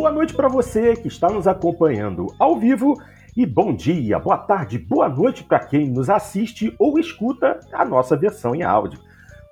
Boa noite para você que está nos acompanhando ao vivo e bom dia, boa tarde, boa noite para quem nos assiste ou escuta a nossa versão em áudio.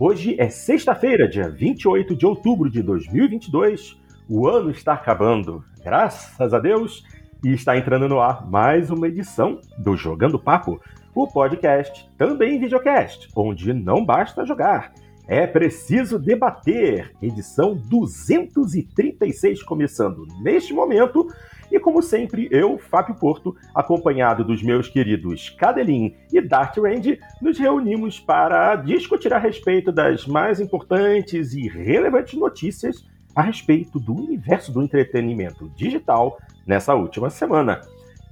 Hoje é sexta-feira, dia 28 de outubro de 2022. O ano está acabando, graças a Deus, e está entrando no ar mais uma edição do Jogando Papo, o podcast, também videocast, onde não basta jogar é preciso debater, edição 236 começando neste momento. E como sempre, eu, Fábio Porto, acompanhado dos meus queridos Cadelin e Dart Range, nos reunimos para discutir a respeito das mais importantes e relevantes notícias a respeito do universo do entretenimento digital nessa última semana.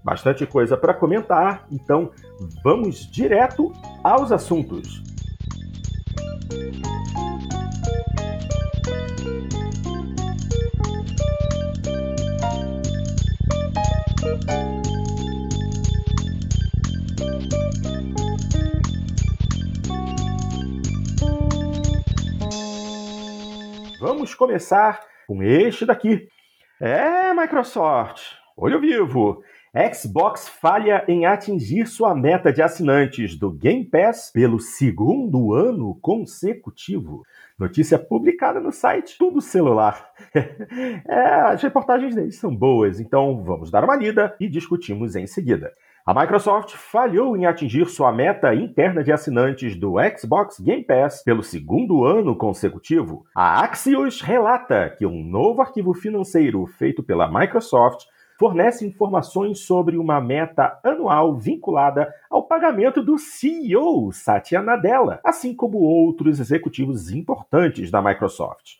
Bastante coisa para comentar, então vamos direto aos assuntos. Vamos começar com este daqui. É, Microsoft, olho vivo. Xbox falha em atingir sua meta de assinantes do Game Pass pelo segundo ano consecutivo. Notícia publicada no site Tudo Celular. é, as reportagens deles são boas, então vamos dar uma lida e discutimos em seguida. A Microsoft falhou em atingir sua meta interna de assinantes do Xbox Game Pass pelo segundo ano consecutivo. A Axios relata que um novo arquivo financeiro feito pela Microsoft fornece informações sobre uma meta anual vinculada ao pagamento do CEO Satya Nadella, assim como outros executivos importantes da Microsoft.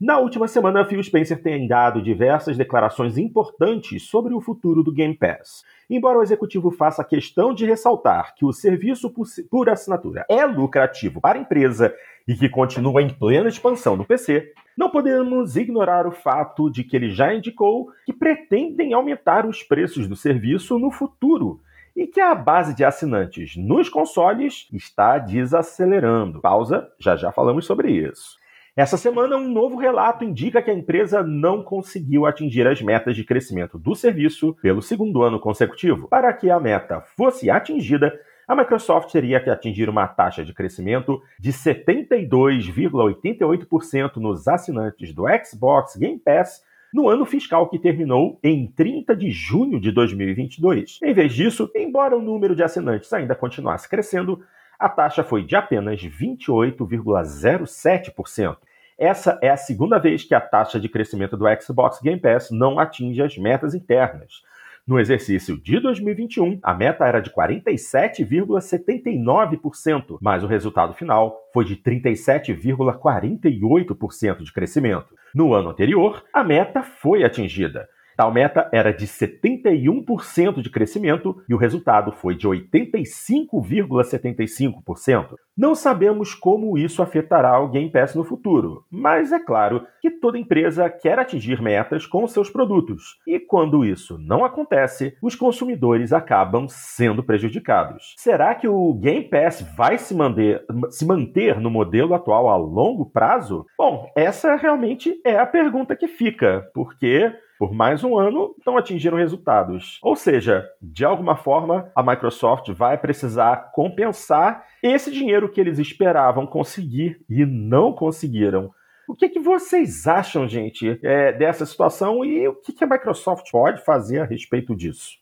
Na última semana, Phil Spencer tem dado diversas declarações importantes sobre o futuro do Game Pass. Embora o executivo faça questão de ressaltar que o serviço por assinatura é lucrativo para a empresa e que continua em plena expansão no PC, não podemos ignorar o fato de que ele já indicou que pretendem aumentar os preços do serviço no futuro e que a base de assinantes nos consoles está desacelerando. Pausa, já já falamos sobre isso. Essa semana, um novo relato indica que a empresa não conseguiu atingir as metas de crescimento do serviço pelo segundo ano consecutivo. Para que a meta fosse atingida, a Microsoft teria que atingir uma taxa de crescimento de 72,88% nos assinantes do Xbox Game Pass no ano fiscal que terminou em 30 de junho de 2022. Em vez disso, embora o número de assinantes ainda continuasse crescendo, a taxa foi de apenas 28,07%. Essa é a segunda vez que a taxa de crescimento do Xbox Game Pass não atinge as metas internas. No exercício de 2021, a meta era de 47,79%, mas o resultado final foi de 37,48% de crescimento. No ano anterior, a meta foi atingida. Tal meta era de 71% de crescimento e o resultado foi de 85,75%. Não sabemos como isso afetará o Game Pass no futuro, mas é claro que toda empresa quer atingir metas com seus produtos, e quando isso não acontece, os consumidores acabam sendo prejudicados. Será que o Game Pass vai se manter, se manter no modelo atual a longo prazo? Bom, essa realmente é a pergunta que fica, porque por mais um ano, não atingiram resultados. Ou seja, de alguma forma, a Microsoft vai precisar compensar esse dinheiro que eles esperavam conseguir e não conseguiram. O que, que vocês acham, gente, é, dessa situação e o que, que a Microsoft pode fazer a respeito disso?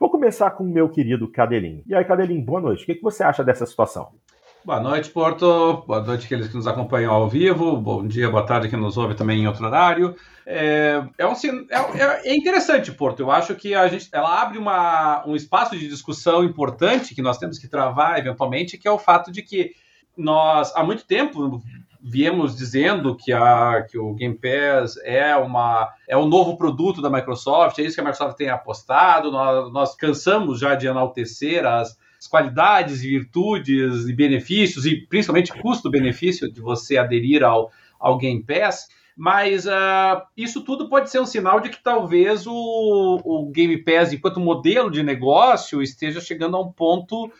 Vou começar com o meu querido Cadelin. E aí, Cadelin, boa noite. O que, que você acha dessa situação? Boa noite, Porto. Boa noite aqueles que nos acompanham ao vivo. Bom dia, boa tarde que nos ouve também em outro horário. É, é, um, é, é interessante, Porto. Eu acho que a gente, ela abre uma, um espaço de discussão importante que nós temos que travar eventualmente, que é o fato de que nós, há muito tempo, viemos dizendo que, a, que o Game Pass é, uma, é um novo produto da Microsoft, é isso que a Microsoft tem apostado. Nós, nós cansamos já de enaltecer as as qualidades e virtudes e benefícios, e principalmente custo-benefício de você aderir ao, ao Game Pass. Mas uh, isso tudo pode ser um sinal de que talvez o, o Game Pass, enquanto modelo de negócio, esteja chegando a um ponto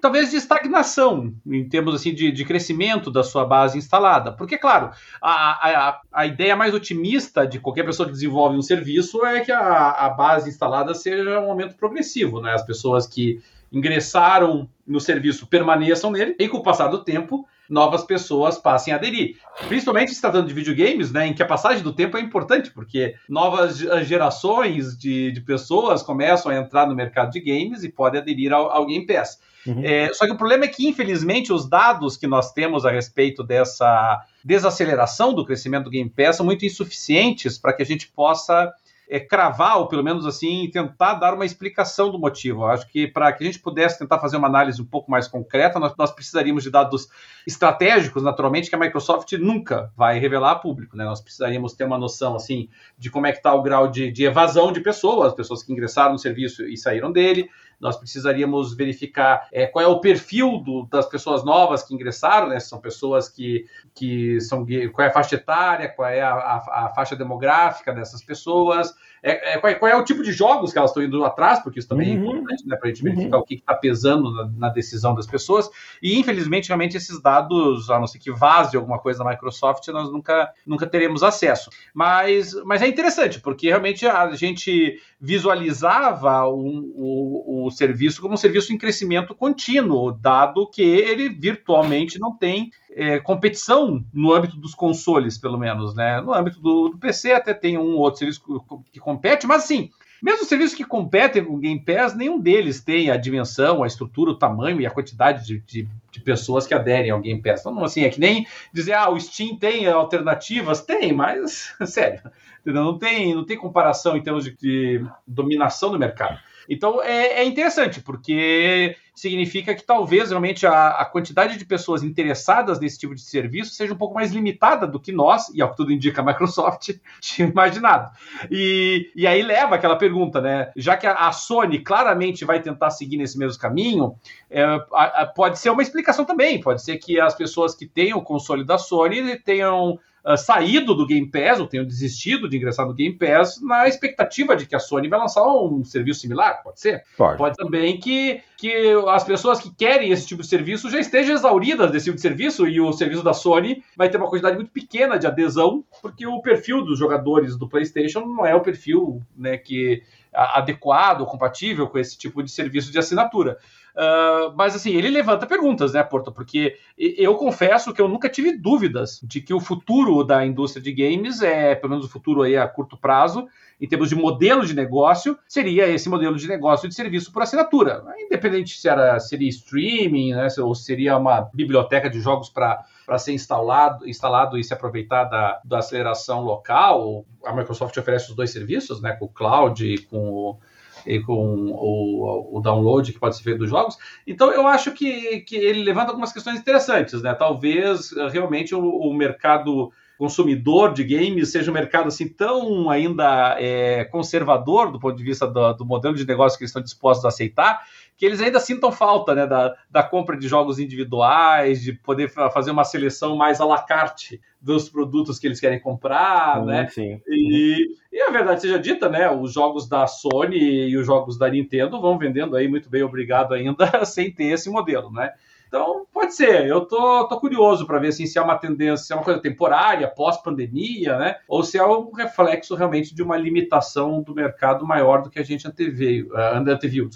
talvez de estagnação em termos assim de, de crescimento da sua base instalada. Porque, claro, a, a, a ideia mais otimista de qualquer pessoa que desenvolve um serviço é que a, a base instalada seja um aumento progressivo, né? As pessoas que ingressaram no serviço permaneçam nele e com o passar do tempo novas pessoas passem a aderir. Principalmente se tratando de videogames, né, em que a passagem do tempo é importante, porque novas gerações de, de pessoas começam a entrar no mercado de games e podem aderir ao, ao Game Pass. Uhum. É, só que o problema é que, infelizmente, os dados que nós temos a respeito dessa desaceleração do crescimento do Game Pass são muito insuficientes para que a gente possa é, cravar, ou pelo menos assim, tentar dar uma explicação do motivo. Eu acho que para que a gente pudesse tentar fazer uma análise um pouco mais concreta, nós, nós, precisaríamos de dados estratégicos, naturalmente, que a Microsoft nunca vai revelar a público. Né? Nós precisaríamos ter uma noção assim de como é que está o grau de, de evasão de pessoas, pessoas que ingressaram no serviço e saíram dele, nós precisaríamos verificar é, qual é o perfil do, das pessoas novas que ingressaram, né? São pessoas que, que são qual é a faixa etária, qual é a, a, a faixa demográfica dessas pessoas, é, é, qual, é, qual, é, o tipo de jogos que elas estão indo atrás, porque isso também é uhum. é importante, né? Para a gente verificar uhum. o que está pesando na, na, decisão das pessoas. E infelizmente, realmente, esses dados, a não ser que vaze alguma coisa da Microsoft, nós nunca, nunca teremos acesso. Mas, mas é interessante, porque realmente a gente visualizava o, o serviço como um serviço em crescimento contínuo, dado que ele virtualmente não tem é, competição no âmbito dos consoles, pelo menos, né? No âmbito do, do PC até tem um outro serviço que, que compete, mas assim, mesmo os serviços que competem com o Game Pass, nenhum deles tem a dimensão, a estrutura, o tamanho e a quantidade de, de, de, pessoas que aderem ao Game Pass. Então, assim, é que nem dizer, ah, o Steam tem alternativas? Tem, mas, sério, não tem, não tem comparação em termos de, de dominação do mercado. Então é, é, interessante, porque significa que talvez realmente a, a, quantidade de pessoas interessadas nesse tipo de serviço seja um pouco mais limitada do que nós, e ao que tudo indica a Microsoft, tinha imaginado. E, e aí leva aquela pergunta, né? Já que a, a Sony claramente vai tentar seguir nesse mesmo caminho, é, a, pode ser uma explicação também. Pode ser que as pessoas que tenham o console da Sony tenham uh, saído do Game Pass, ou tenham desistido de ingressar no Game Pass, na expectativa de que a Sony vai lançar um serviço similar, pode ser? Pode. Pode também que, que as pessoas que querem esse tipo de serviço já estejam exauridas desse tipo de serviço e o serviço da Sony vai ter uma quantidade muito pequena de adesão, porque o perfil dos jogadores do PlayStation não é o perfil né, que adequado, compatível com esse tipo de serviço de assinatura. Uh, mas assim, ele levanta perguntas, né, Porto? Porque eu confesso que eu nunca tive dúvidas de que o futuro da indústria de games é, pelo menos o futuro aí a curto prazo, em termos de modelo de negócio, seria esse modelo de negócio de serviço por assinatura. Independente se era, seria streaming, né, ou seria uma biblioteca de jogos para para ser instalado, instalado e se aproveitar da, da aceleração local. A Microsoft oferece os dois serviços, né, com o cloud e com o e com o, o, download que pode ser feito dos jogos. Então eu acho que, que ele levanta algumas questões interessantes, né? Talvez eh, realmente o, o mercado consumidor de games seja um mercado assim tão ainda é, conservador do ponto de vista do, do, modelo de negócio que eles estão dispostos a aceitar, que eles ainda sintam falta né, da, da compra de jogos individuais, de poder fazer uma seleção mais à la carte dos produtos que eles querem comprar, sim, né? Sim. E, e a verdade seja dita, né? Os jogos da Sony e os jogos da Nintendo vão vendendo aí muito bem, obrigado ainda, sem ter esse modelo, né? Então, pode ser. Eu tô, tô curioso para ver assim, se é uma tendência, se é uma coisa temporária, pós-pandemia, né? Ou se é um reflexo realmente de uma limitação do mercado maior do que a gente anteviu. Uh, anteviu.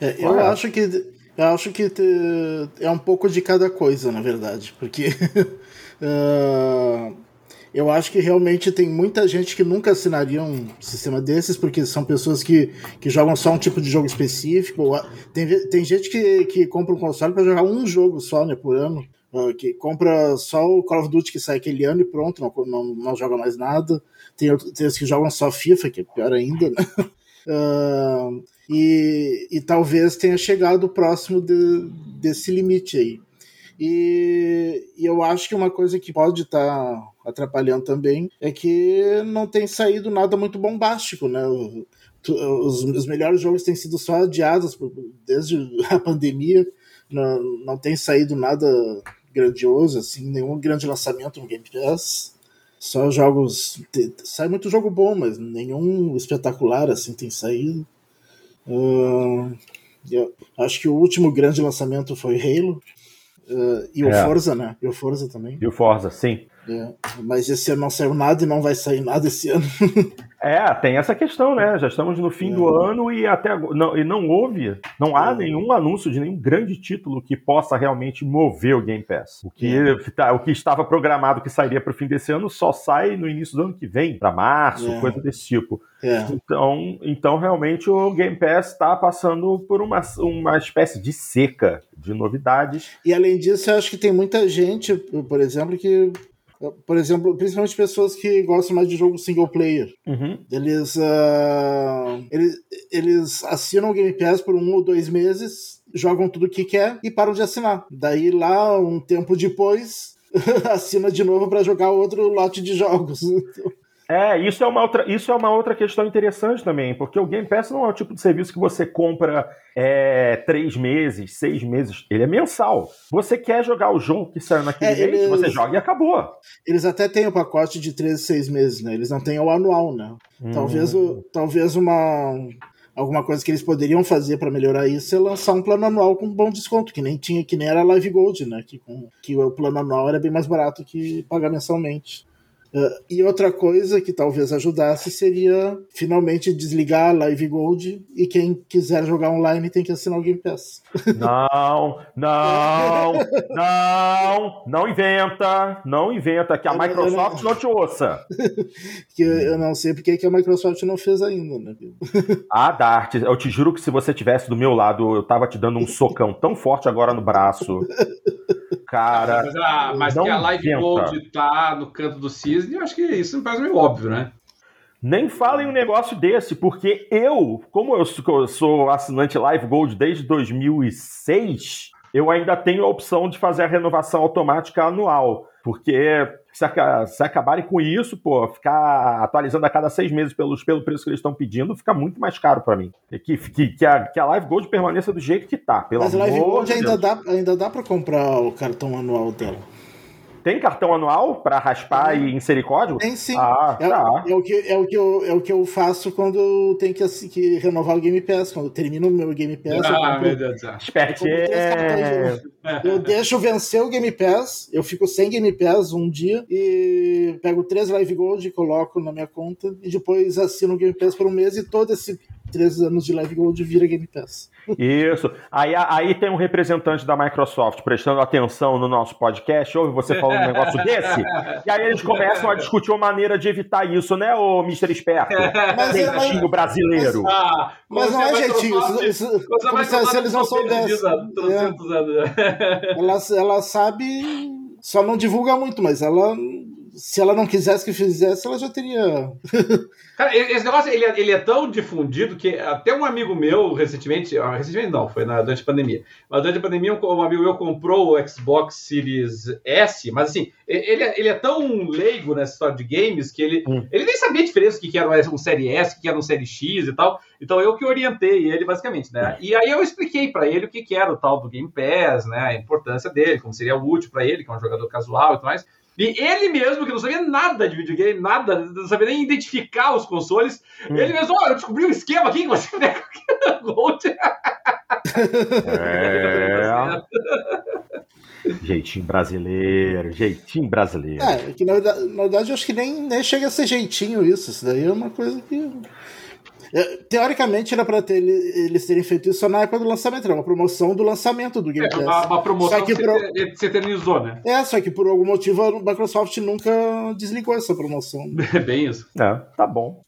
É, eu acho que eu acho que te, é um pouco de cada coisa, na verdade, porque uh, eu acho que realmente tem muita gente que nunca assinaria um sistema desses, porque são pessoas que, que jogam só um tipo de jogo específico. Tem, tem gente que, que compra um console para jogar um jogo só né, por ano. Uh, que compra só o Call of Duty que sai aquele ano e pronto, não, não, não joga mais nada. Tem, tem os que jogam só FIFA, que é pior ainda, né? Uh, e, e talvez tenha chegado próximo de, desse limite aí. E, e, eu acho que uma coisa que pode estar tá atrapalhando também é que não tem saído nada muito bombástico, né? Os, os melhores jogos têm sido só adiados desde a pandemia, não, não tem saído nada grandioso, assim, nenhum grande lançamento no Game Pass. Só jogos. Sai muito jogo bom, mas nenhum espetacular assim tem saído. Uh, Eu acho que o último grande lançamento foi Halo. Uh, e o é. Forza, né? E o Forza também. E o Forza, sim. É, mas esse ano não saiu nada e não vai sair nada esse ano. é, tem essa questão, né? Já estamos no fim é. do ano e até não, e não houve, não há é. nenhum anúncio de nenhum grande título que possa realmente mover o Game Pass. O que, é. tá, o que estava programado que sairia para o fim desse ano só sai no início do ano que vem, para março, é. coisa desse tipo. Então, então, realmente, o Game Pass está passando por uma, uma espécie de seca de novidades. E além disso, eu acho que tem muita gente, por exemplo, que por exemplo, principalmente pessoas que gostam mais de jogo single player. Uhum. Eles, uh, eles, eles assinam o Game Pass por um ou dois meses, jogam tudo que quer e param de assinar. Daí lá, um tempo depois, assina de novo para jogar outro lote de jogos. É, isso é, uma outra, isso é uma outra questão interessante também, porque o Game Pass não é o tipo de serviço que você compra é, três meses, seis meses, ele é mensal. Você quer jogar o jogo que saiu naquele é, mês, eles, você joga e acabou. Eles até têm o pacote de três, seis meses, né? Eles não têm o anual, né? Hum. Talvez, o, talvez uma alguma coisa que eles poderiam fazer para melhorar isso é lançar um plano anual com bom desconto, que nem tinha, que nem era Live Gold, né? Que, com, que o plano anual era bem mais barato que pagar mensalmente. Uh, e outra coisa que talvez ajudasse seria finalmente desligar a Live Gold e quem quiser jogar online tem que assinar o Game Pass. Não, não, não, não inventa, não inventa, que a Microsoft não... não te ouça. que eu não sei porque que a Microsoft não fez ainda, né? ah, Dart, eu te juro que se você tivesse do meu lado, eu tava te dando um socão tão forte agora no braço. Cara. Mas, a, mas que a Live inventa. Gold tá no canto do cisne, eu acho que isso me parece meio óbvio, né? Nem falem um negócio desse, porque eu, como eu sou assinante Live Gold desde 2006, eu ainda tenho a opção de fazer a renovação automática anual. Porque se, se acabarem com isso, pô, ficar atualizando a cada seis meses pelos, pelo preço que eles estão pedindo, fica muito mais caro para mim. Que, que, que, a, que a Live Gold permaneça do jeito que tá. Pelo Mas a Live Gold ainda dá, ainda dá para comprar o cartão anual dela. Tem cartão anual para raspar e inserir código? Tem sim. Ah, é, tá. é, o que, é, o que eu, é o que eu faço quando tenho que, assim, que renovar o Game Pass. Quando eu termino o meu Game Pass. Ah, compro, meu Deus do céu. É... Eu deixo vencer o Game Pass, eu fico sem Game Pass um dia e pego três Live Gold e coloco na minha conta e depois assino o Game Pass por um mês e todo esse três anos de Live Gold vira Game Pass. Isso. Aí, aí tem um representante da Microsoft prestando atenção no nosso podcast, ouve você falando um negócio desse, e aí eles começam a discutir uma maneira de evitar isso, né, ô Mr. Esperto? Mas, jeitinho mas, brasileiro. Mas, ah, mas não é jeitinho. Isso, isso, como se, se eles não soubessem. É. ela, ela sabe, só não divulga muito, mas ela se ela não quisesse que fizesse, ela já teria. Cara, esse negócio ele é, ele é, tão difundido que até um amigo meu recentemente, ah, recentemente não, foi na, durante a pandemia, mas durante a pandemia um, um, amigo meu comprou o Xbox Series S, mas assim, ele, é, ele é tão leigo nessa história de games que ele, hum. ele nem sabia a diferença que, que era um Série S, que era um Série X e tal. Então eu que orientei ele basicamente, né? E aí eu expliquei para ele o que, que era o tal do Game Pass, né? A importância dele, como seria útil para ele, que é um jogador casual e tudo mais. E ele mesmo, que não sabia nada de videogame, nada, não sabia nem identificar os consoles, hum. ele mesmo, ó, oh, eu descobri um esquema aqui que você pega Gold. É. jeitinho brasileiro, jeitinho brasileiro. É, que na verdade, na verdade eu acho que nem, nem chega a ser jeitinho isso. Isso daí é uma coisa que teoricamente era para ter, eles terem feito isso na época do lançamento, era uma promoção do lançamento do Game é, Pass. É, uma, uma promoção que, que pro... se eternizou, né? É, só que por algum motivo a Microsoft nunca desligou essa promoção. É bem isso. É, tá bom.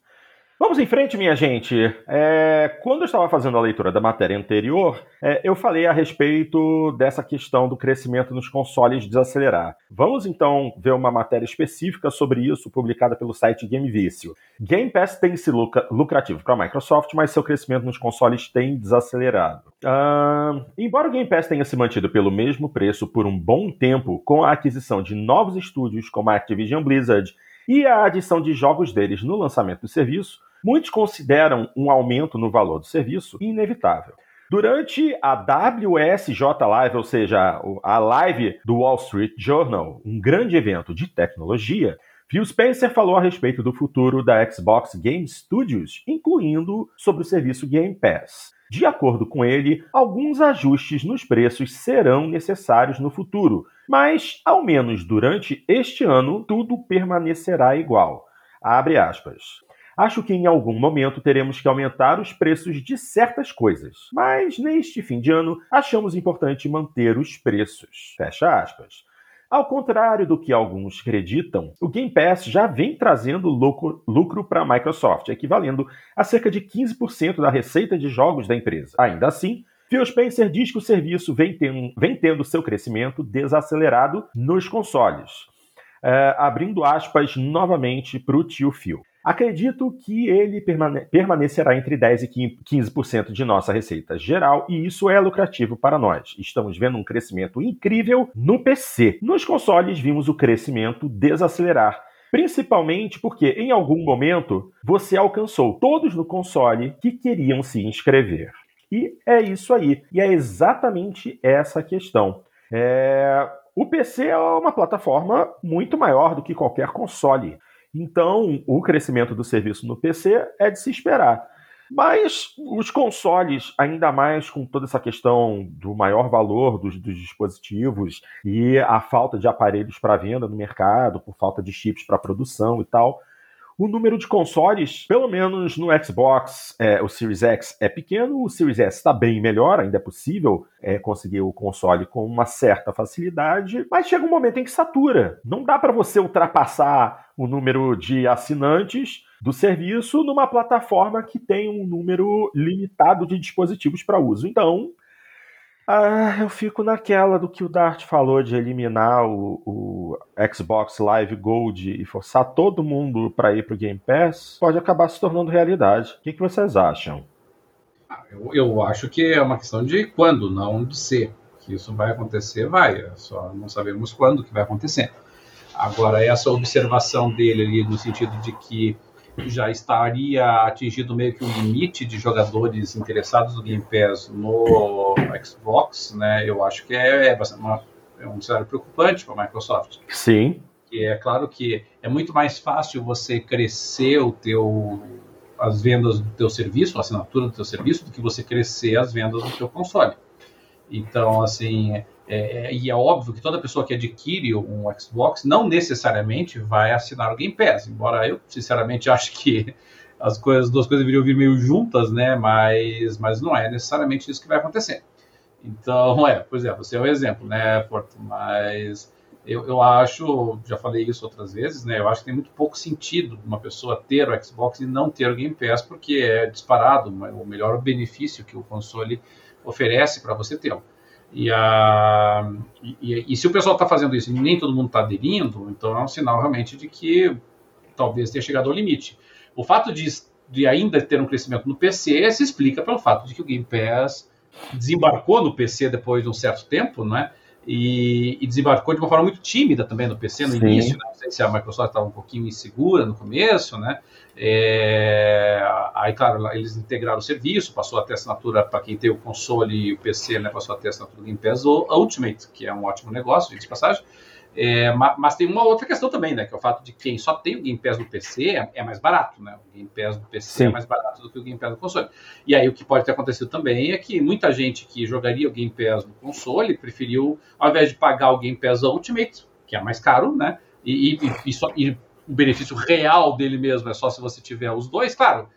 Vamos em frente, minha gente. É, quando eu estava fazendo a leitura da matéria anterior, é, eu falei a respeito dessa questão do crescimento nos consoles desacelerar. Vamos então ver uma matéria específica sobre isso, publicada pelo site Game Vício. Game Pass tem sido lucrativo para a Microsoft, mas seu crescimento nos consoles tem desacelerado. Uh, embora o Game Pass tenha se mantido pelo mesmo preço por um bom tempo, com a aquisição de novos estúdios como a Activision Blizzard e a adição de jogos deles no lançamento do serviço, Muitos consideram um aumento no valor do serviço inevitável. Durante a WSJ Live, ou seja, a live do Wall Street Journal, um grande evento de tecnologia, Phil Spencer falou a respeito do futuro da Xbox Game Studios, incluindo sobre o serviço Game Pass. De acordo com ele, alguns ajustes nos preços serão necessários no futuro, mas, ao menos durante este ano, tudo permanecerá igual. Abre aspas. Acho que em algum momento teremos que aumentar os preços de certas coisas, mas neste fim de ano achamos importante manter os preços. Fecha aspas. Ao contrário do que alguns acreditam, o Game Pass já vem trazendo lucro, para a Microsoft, equivalendo a cerca de 15% da receita de jogos da empresa. Ainda assim, Phil Spencer diz que o serviço vem, ten, vem tendo seu crescimento desacelerado nos consoles. É, abrindo aspas novamente para o tio Phil. Acredito que ele permane permanecerá entre 10% e 15% de nossa receita geral e isso é lucrativo para nós. Estamos vendo um crescimento incrível no PC. Nos consoles, vimos o crescimento desacelerar. Principalmente porque em algum momento você alcançou todos no console que queriam se inscrever. E é isso aí. E é exatamente essa questão. É... O PC é uma plataforma muito maior do que qualquer console. Então, o crescimento do serviço no PC é de se esperar. Mas os consoles, ainda mais com toda essa questão do maior valor dos, dos dispositivos e a falta de aparelhos para venda no mercado, por falta de chips para produção e tal, o número de consoles, pelo menos no Xbox, é, o Series X é pequeno, o Series S está bem melhor, ainda é possível é, conseguir o console com uma certa facilidade, mas chega um momento em que satura. Não dá para você ultrapassar o número de assinantes do serviço numa plataforma que tem um número limitado de dispositivos para uso. Então, ah, eu fico naquela do que o Dart falou de eliminar o, o Xbox Live Gold e forçar todo mundo para ir para o Game Pass, pode acabar se tornando realidade. O que, que vocês acham? Ah, eu, eu, acho que é uma questão de quando, não de ser. Que isso vai acontecer, vai. Só não sabemos quando que vai acontecer. Agora, essa observação dele ali no sentido de que já estaria atingido meio que o limite de jogadores interessados no Game Pass no Xbox, né? Eu acho que é, é, uma, é um cenário preocupante para a Microsoft. Sim. E é claro que é muito mais fácil você crescer o teu as vendas do teu serviço, a assinatura do teu serviço, do que você crescer as vendas do teu console. Então, assim, é, é, e é óbvio que toda pessoa que adquire um Xbox não necessariamente vai assinar o Game Pass, embora eu sinceramente acho que as coisas, duas coisas deveriam vir meio juntas, né? Mas, mas não é necessariamente isso que vai acontecer. Então, é, por exemplo, você é um exemplo, né, Porto? Mas eu, eu acho, já falei isso outras vezes, né? Eu acho que tem muito pouco sentido uma pessoa ter o Xbox e não ter o Game Pass, porque é disparado o melhor benefício que o console oferece para você ter. E, a, e, e, se o pessoal está fazendo isso e nem todo mundo está aderindo, então é um sinal realmente de que talvez tenha chegado ao limite. O fato de, de ainda ter um crescimento no PC se explica pelo fato de que o Game Pass desembarcou no PC depois de um certo tempo, né? E, e, desembarcou de uma forma muito tímida também no PC no Sim. início. Né? Não sei se a Microsoft estava um pouquinho insegura no começo, né? É, aí, claro, eles integraram o serviço, passou a ter assinatura para quem tem o console e o PC, né? Passou a ter assinatura do Game Pass Ultimate, que é um ótimo negócio, de passagem. É, mas tem uma outra questão também, né? Que é o fato de quem só tem o Game Pass no PC é, é mais barato, né? O Game Pass do PC Sim. é mais barato do que o Game Pass do console. E aí o que pode ter acontecido também é que muita gente que jogaria o Game Pass no console preferiu, ao invés de pagar o Game Pass Ultimate, que é mais caro, né? E, e, e, só, e o benefício real dele mesmo é só se você tiver os dois, claro,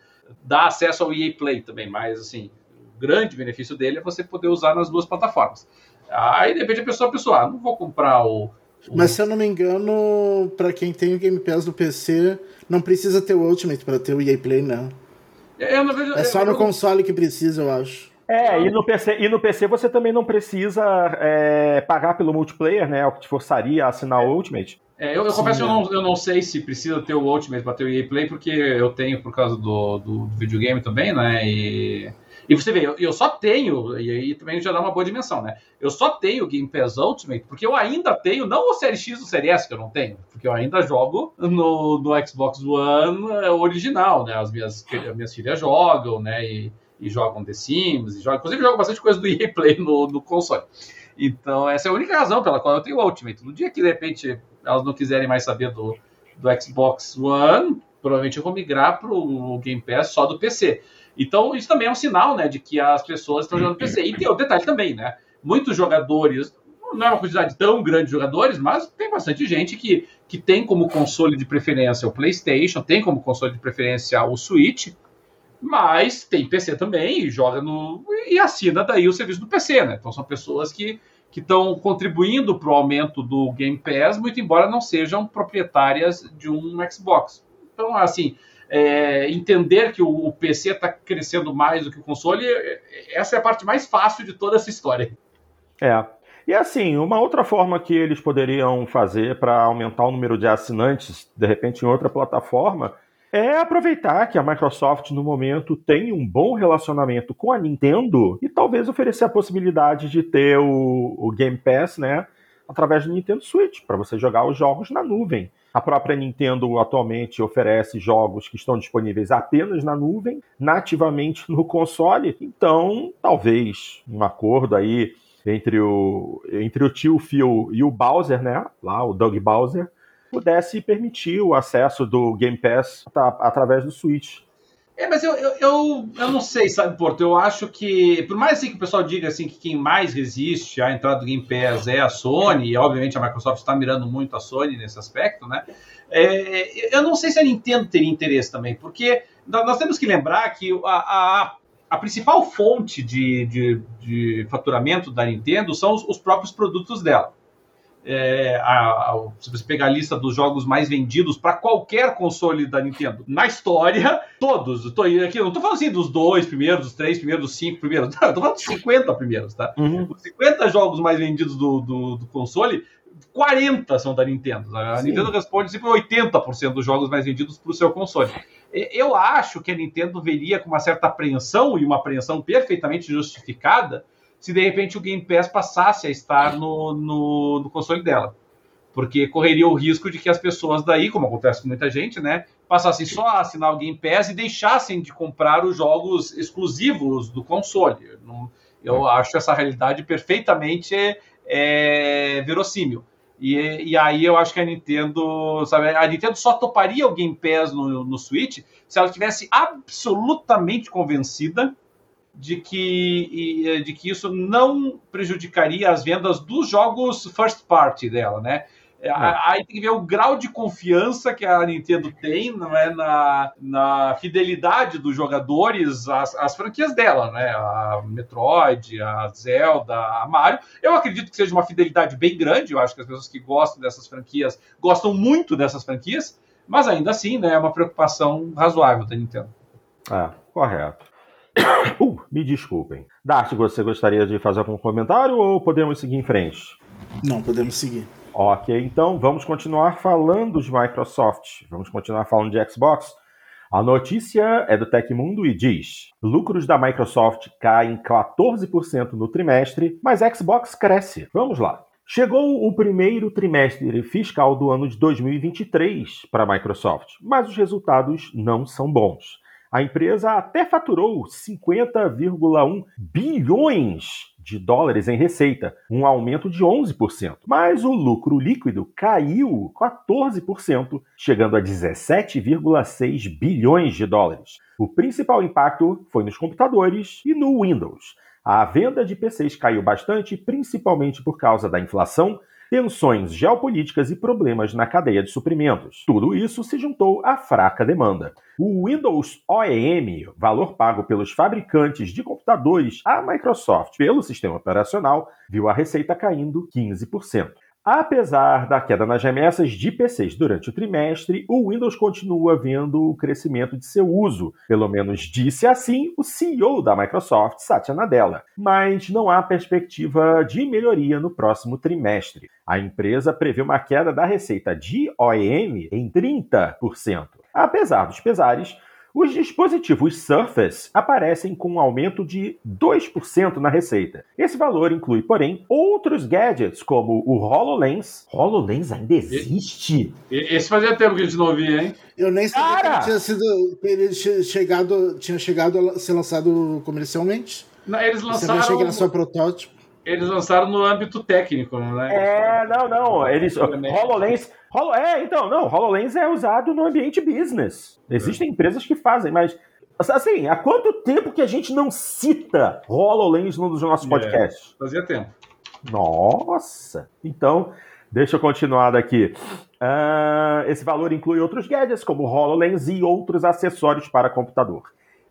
dá acesso ao EA Play também, mas assim, o grande benefício dele é você poder usar nas duas plataformas. Aí de repente a pessoa, a pessoa, ah, não vou comprar o mas se eu não me engano, para quem tem o Game Pass no PC, não precisa ter o Ultimate para ter o EA Play, não. É, vejo, é só eu, no eu... console que precisa, eu acho. É, e no PC, e no PC você também não precisa é, pagar pelo multiplayer, né? O que te forçaria a assinar o Ultimate. É, eu, eu confesso que eu não, eu não sei se precisa ter o Ultimate para ter o EA Play, porque eu tenho por causa do, do, do videogame também, né? E e você vê, eu, eu, só tenho, e aí também já dá uma boa dimensão, né? Eu só tenho o Game Pass Ultimate porque eu ainda tenho, não o Série X ou Série S que eu não tenho, porque eu ainda jogo no, no Xbox One é, original, né? As minhas, as minhas filhas jogam, né? E, e jogam The Sims, e jogam, inclusive jogam bastante coisa do EA Play no, no console. Então, essa é a única razão pela qual eu tenho o Ultimate. No dia que, de repente, elas não quiserem mais saber do, do Xbox One, provavelmente eu vou migrar para o Game Pass só do PC. Então, isso também é um sinal, né, de que as pessoas estão jogando PC. E tem o detalhe também, né? Muitos jogadores, não é uma quantidade tão grande de jogadores, mas tem bastante gente que, que tem como console de preferência o PlayStation, tem como console de preferência o Switch, mas tem PC também e joga no. e assina daí o serviço do PC, né? Então são pessoas que que estão contribuindo para o aumento do Game Pass, muito embora não sejam proprietárias de um Xbox. Então, assim, é, entender que o, PC está crescendo mais do que o console, é, essa é a parte mais fácil de toda essa história. É. E assim, uma outra forma que eles poderiam fazer para aumentar o número de assinantes, de repente em outra plataforma, é aproveitar que a Microsoft, no momento, tem um bom relacionamento com a Nintendo e talvez oferecer a possibilidade de ter o, o Game Pass, né? Através do Nintendo Switch, para você jogar os jogos na nuvem. A própria Nintendo atualmente oferece jogos que estão disponíveis apenas na nuvem, nativamente no console. Então, talvez um acordo aí entre o, entre o tio Phil e o Bowser, né? Lá, o Doug Bowser, pudesse permitir o acesso do Game Pass através do Switch. É, mas eu, eu, eu, eu, não sei, sabe, Porto? Eu acho que, por mais assim que o pessoal diga assim que quem mais resiste à entrada do Game Pass é a Sony, e obviamente a Microsoft está mirando muito a Sony nesse aspecto, né? É, eu não sei se a Nintendo teria interesse também, porque nós temos que lembrar que a, a, a principal fonte de, de, de, faturamento da Nintendo são os, os próprios produtos dela é, a, a, se você pegar a lista dos jogos mais vendidos para qualquer console da Nintendo na história, todos. Tô, aqui, não estou falando assim dos dois primeiros, dos três primeiros, dos cinco primeiros. Não, eu tô falando dos 50 primeiros, tá? Uhum. Os 50 jogos mais vendidos do, do, do console, 40 são da Nintendo. A Sim. Nintendo responde sempre 80% dos jogos mais vendidos para o seu console. Eu acho que a Nintendo veria com uma certa apreensão, e uma apreensão perfeitamente justificada, se de repente o Game Pass passasse a estar no, no, no console dela. Porque correria o risco de que as pessoas daí, como acontece com muita gente, né, passassem só a assinar o Game Pass e deixassem de comprar os jogos exclusivos do console. Eu acho essa realidade perfeitamente é, verossímil. E, e, aí eu acho que a Nintendo, sabe, a Nintendo só toparia o Game Pass no, no Switch se ela tivesse absolutamente convencida de que, de que isso não prejudicaria as vendas dos jogos first party dela, né? É. Aí tem que ver o grau de confiança que a Nintendo tem não é, na, na fidelidade dos jogadores às, às franquias dela, né? A Metroid, a Zelda, a Mario. Eu acredito que seja uma fidelidade bem grande. Eu acho que as pessoas que gostam dessas franquias gostam muito dessas franquias, mas ainda assim, né, é uma preocupação razoável da Nintendo. É, correto. Uh, me desculpem. Dart, você gostaria de fazer algum comentário ou podemos seguir em frente? Não, podemos seguir. Ok, então vamos continuar falando de Microsoft. Vamos continuar falando de Xbox. A notícia é do Tecmundo e diz: lucros da Microsoft caem 14% no trimestre, mas Xbox cresce. Vamos lá. Chegou o primeiro trimestre fiscal do ano de 2023 para a Microsoft, mas os resultados não são bons. A empresa até faturou 50,1 bilhões de dólares em receita, um aumento de 11%. Mas o lucro líquido caiu 14%, chegando a 17,6 bilhões de dólares. O principal impacto foi nos computadores e no Windows. A venda de PCs caiu bastante, principalmente por causa da inflação tensões geopolíticas e problemas na cadeia de suprimentos. Tudo isso se juntou à fraca demanda. O Windows OEM, valor pago pelos fabricantes de computadores à Microsoft pelo sistema operacional, viu a receita caindo 15%. Apesar da queda nas remessas de PCs durante o trimestre, o Windows continua vendo o crescimento de seu uso. Pelo menos disse assim o CEO da Microsoft, Satya Nadella. Mas não há perspectiva de melhoria no próximo trimestre. A empresa prevê uma queda da receita de OEM em 30%. Apesar dos pesares, os dispositivos Surface aparecem com um aumento de 2% na receita. Esse valor inclui, porém, outros gadgets como o HoloLens. HoloLens ainda existe? Esse fazia tempo que a gente não ouvia, hein? Eu nem sabia Cara! que ele tinha sido. Ele tinha chegado, tinha chegado a ser lançado comercialmente. Não, eles lançaram. Você achei que era só protótipo. Eles lançaram no âmbito técnico, né? É, não, não. Eles. HoloLens. Holo, é, então, não. HoloLens é usado no ambiente business. Existem é. empresas que fazem, mas Assim, há quanto tempo que a gente não cita HoloLens num dos nossos é, podcasts? É, fazia tempo. Nossa! Então, deixa eu continuar daqui. Uh, esse valor inclui outros gadgets, como HoloLens e outros acessórios para computador.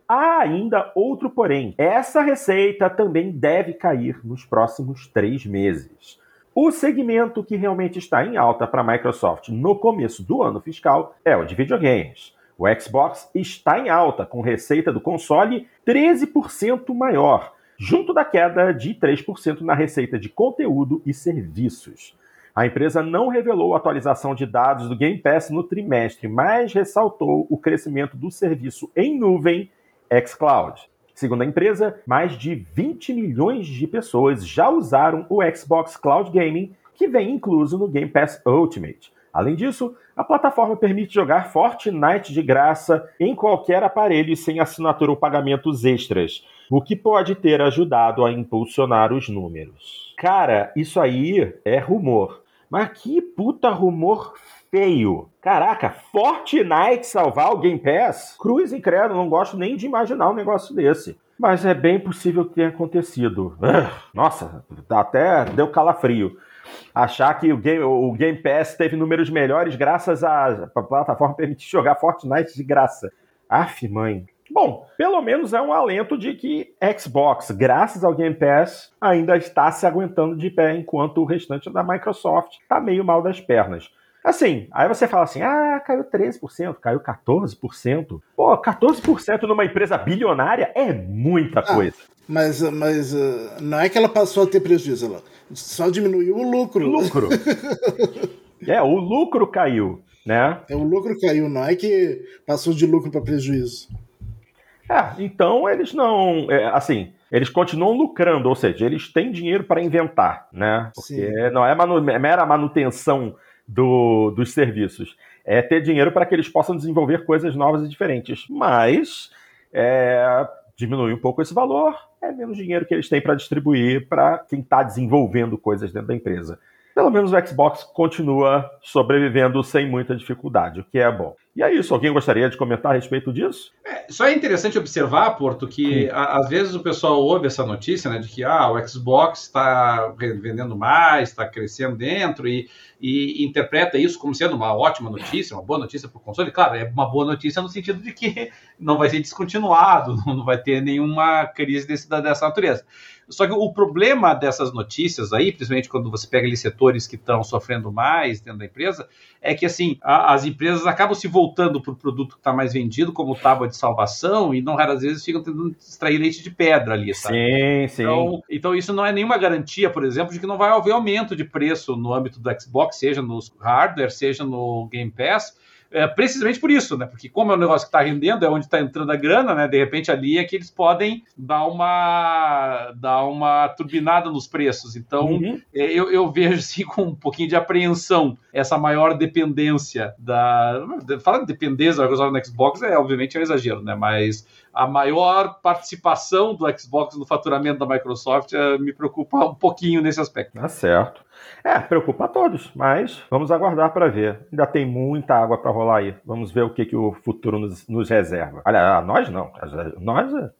Há ainda outro porém. Essa receita também deve cair nos próximos três meses. O segmento que realmente está em alta para a Microsoft no começo do ano fiscal é o de videogames. O Xbox está em alta, com receita do console 13% maior, junto da queda de 3% na receita de conteúdo e serviços. A empresa não revelou atualização de dados do Game Pass no trimestre, mas ressaltou o crescimento do serviço em nuvem xCloud. Segundo a empresa, mais de 20 milhões de pessoas já usaram o Xbox Cloud Gaming, que vem incluso no Game Pass Ultimate. Além disso, a plataforma permite jogar Fortnite de graça em qualquer aparelho sem assinatura ou pagamentos extras, o que pode ter ajudado a impulsionar os números. Cara, isso aí é rumor. Mas que puta rumor feio. Caraca, Fortnite salvar o Game Pass? Cruz e credo, não gosto nem de imaginar um negócio desse. Mas é bem possível que tenha acontecido. Nossa, até deu calafrio. Achar que o Game, o Game Pass teve números melhores graças à plataforma permitir jogar Fortnite de graça. Aff, mãe. Bom, pelo menos é um alento de que Xbox, graças ao Game Pass, ainda está se aguentando de pé, enquanto o restante da Microsoft está meio mal das pernas. Assim, aí você fala assim: ah, caiu 13%, caiu 14%. Pô, 14% numa empresa bilionária é muita ah, coisa. Mas, mas uh, não é que ela passou a ter prejuízo, ela só diminuiu o lucro. Lucro. é, o lucro caiu, né? É, o lucro caiu, não é que passou de lucro para prejuízo. É, então eles não. É, assim, eles continuam lucrando, ou seja, eles têm dinheiro para inventar, né? Porque Sim. não é manu é mera manutenção do, dos serviços. É ter dinheiro para que eles possam desenvolver coisas novas e diferentes. Mas é, diminuir um pouco esse valor, é menos dinheiro que eles têm para distribuir para quem está desenvolvendo coisas dentro da empresa. Pelo menos o Xbox continua sobrevivendo sem muita dificuldade, o que é bom. E é isso. Alguém gostaria de comentar a respeito disso? É, só é interessante observar, Porto, que a, às vezes o pessoal ouve essa notícia, né, de que ah, o Xbox está vendendo mais, está crescendo dentro e, e, interpreta isso como sendo uma ótima notícia, uma boa notícia para o console. Claro, é uma boa notícia no sentido de que não vai ser descontinuado, não vai ter nenhuma crise desse, dessa natureza. Só que o problema dessas notícias aí, principalmente quando você pega ali setores que estão sofrendo mais dentro da empresa, é que assim, a, as empresas acabam se voltando para o produto que está mais vendido como tábua de salvação e não raras vezes ficam tentando extrair leite de pedra ali, sabe? Sim, sim. Então, então isso não é nenhuma garantia, por exemplo, de que não vai haver aumento de preço no âmbito do Xbox, seja no hardware, seja no Game Pass, é, precisamente por isso, né? Porque como é um negócio que está rendendo, é onde está entrando a grana, né? De repente ali é que eles podem dar uma, dar uma turbinada nos preços. Então uhum. é, eu, eu, vejo assim com um pouquinho de apreensão essa maior dependência da. Falar de dependência no Xbox é obviamente é um exagero, né? Mas a maior participação do Xbox no faturamento da Microsoft é, me preocupa um pouquinho nesse aspecto. Tá certo. É, preocupa a todos, mas vamos aguardar para ver. Ainda tem muita água para rolar aí. Vamos ver o que, que o futuro nos, nos reserva. Olha, nós não. Nós é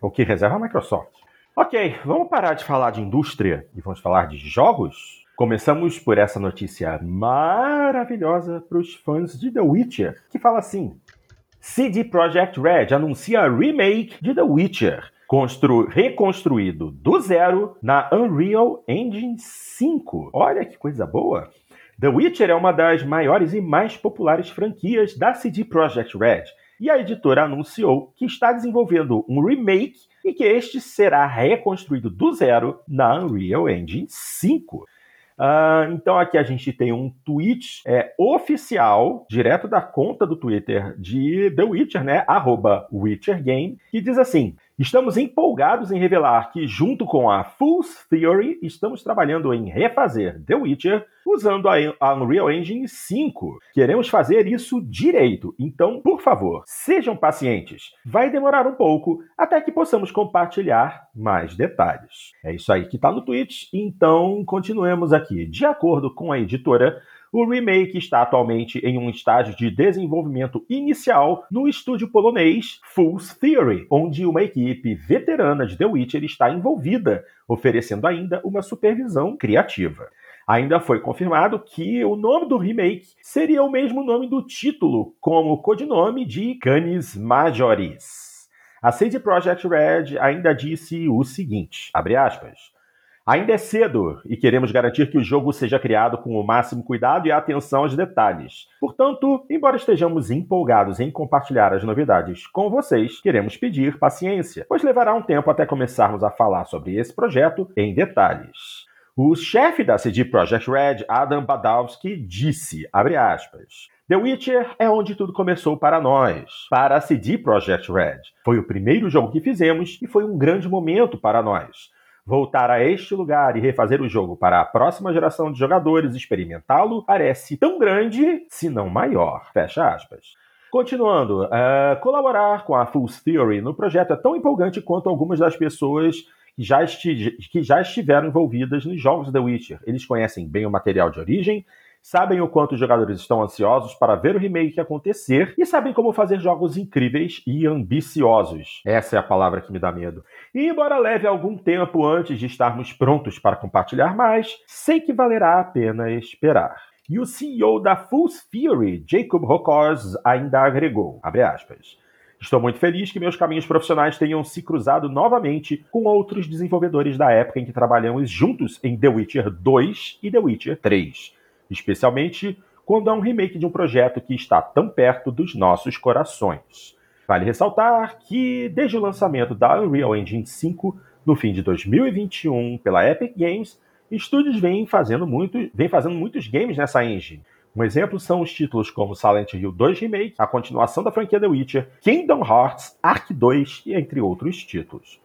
o que reserva a Microsoft. Ok, vamos parar de falar de indústria e vamos falar de jogos? Começamos por essa notícia maravilhosa para os fãs de The Witcher, que fala assim: CD Projekt Red anuncia remake de The Witcher constru reconstruído do zero na Unreal Engine 5. Olha que coisa boa! The Witcher é uma das maiores e mais populares franquias da CD Projekt Red, e a editora anunciou que está desenvolvendo um remake e que este será reconstruído do zero na Unreal Engine 5. Uh, então aqui a gente tem um tweet é, oficial, direto da conta do Twitter de The Witcher, né? Arroba Witcher Game, que diz assim: Estamos empolgados em revelar que, junto com a Fool's Theory, estamos trabalhando em refazer The Witcher usando a Unreal Engine 5. Queremos fazer isso direito, então, por favor, sejam pacientes. Vai demorar um pouco até que possamos compartilhar mais detalhes. É isso aí que está no tweet, então continuemos aqui. De acordo com a editora, O remake está atualmente em um estágio de desenvolvimento inicial no estúdio polonês Fool's Theory, onde uma equipe veterana de The Witcher está envolvida, oferecendo ainda uma supervisão criativa. Ainda foi confirmado que o nome do remake seria o mesmo nome do título, como codinome de Canis Majoris. A CD Projekt Red ainda disse o seguinte, aspas, Ainda é cedo e queremos garantir que o jogo seja criado com o máximo cuidado e atenção aos detalhes. Portanto, embora estejamos empolgados em compartilhar as novidades com vocês, queremos pedir paciência, pois levará um tempo até começarmos a falar sobre esse projeto em detalhes. O chefe da CD Projekt Red, Adam Badowski, disse, aspas, The Witcher é onde tudo começou para nós, para a CD Projekt Red. Foi o primeiro jogo que fizemos e foi um grande momento para nós. Voltar a este lugar e refazer o jogo para a próxima geração de jogadores experimentá-lo parece tão grande, se não maior. Fecha aspas. Continuando, uh, colaborar com a Fool's Theory no projeto é tão empolgante quanto algumas das pessoas que já, que já estiveram envolvidas nos jogos The Witcher. Eles conhecem bem o material de origem, sabem o quanto os jogadores estão ansiosos para ver o remake acontecer e sabem como fazer jogos incríveis e ambiciosos. Essa é a palavra que me dá medo. E embora leve algum tempo antes de estarmos prontos para compartilhar mais, sei que valerá a pena esperar. E o CEO da Fool's Fury, Jacob Rokors, ainda agregou, aspas, Estou muito feliz que meus caminhos profissionais tenham se cruzado novamente com outros desenvolvedores da época em que trabalhamos juntos em The Witcher 2 e The Witcher 3, especialmente quando é um remake de um projeto que está tão perto dos nossos corações. Vale ressaltar que, desde o lançamento da Unreal Engine 5 no fim de 2021 pela Epic Games, estúdios vêm fazendo, muito, vêm fazendo muitos games nessa engine, um exemplo são os títulos como Silent Hill 2 Remake, a continuação da franquia The Witcher, Kingdom Hearts, Ark 2 e entre outros títulos.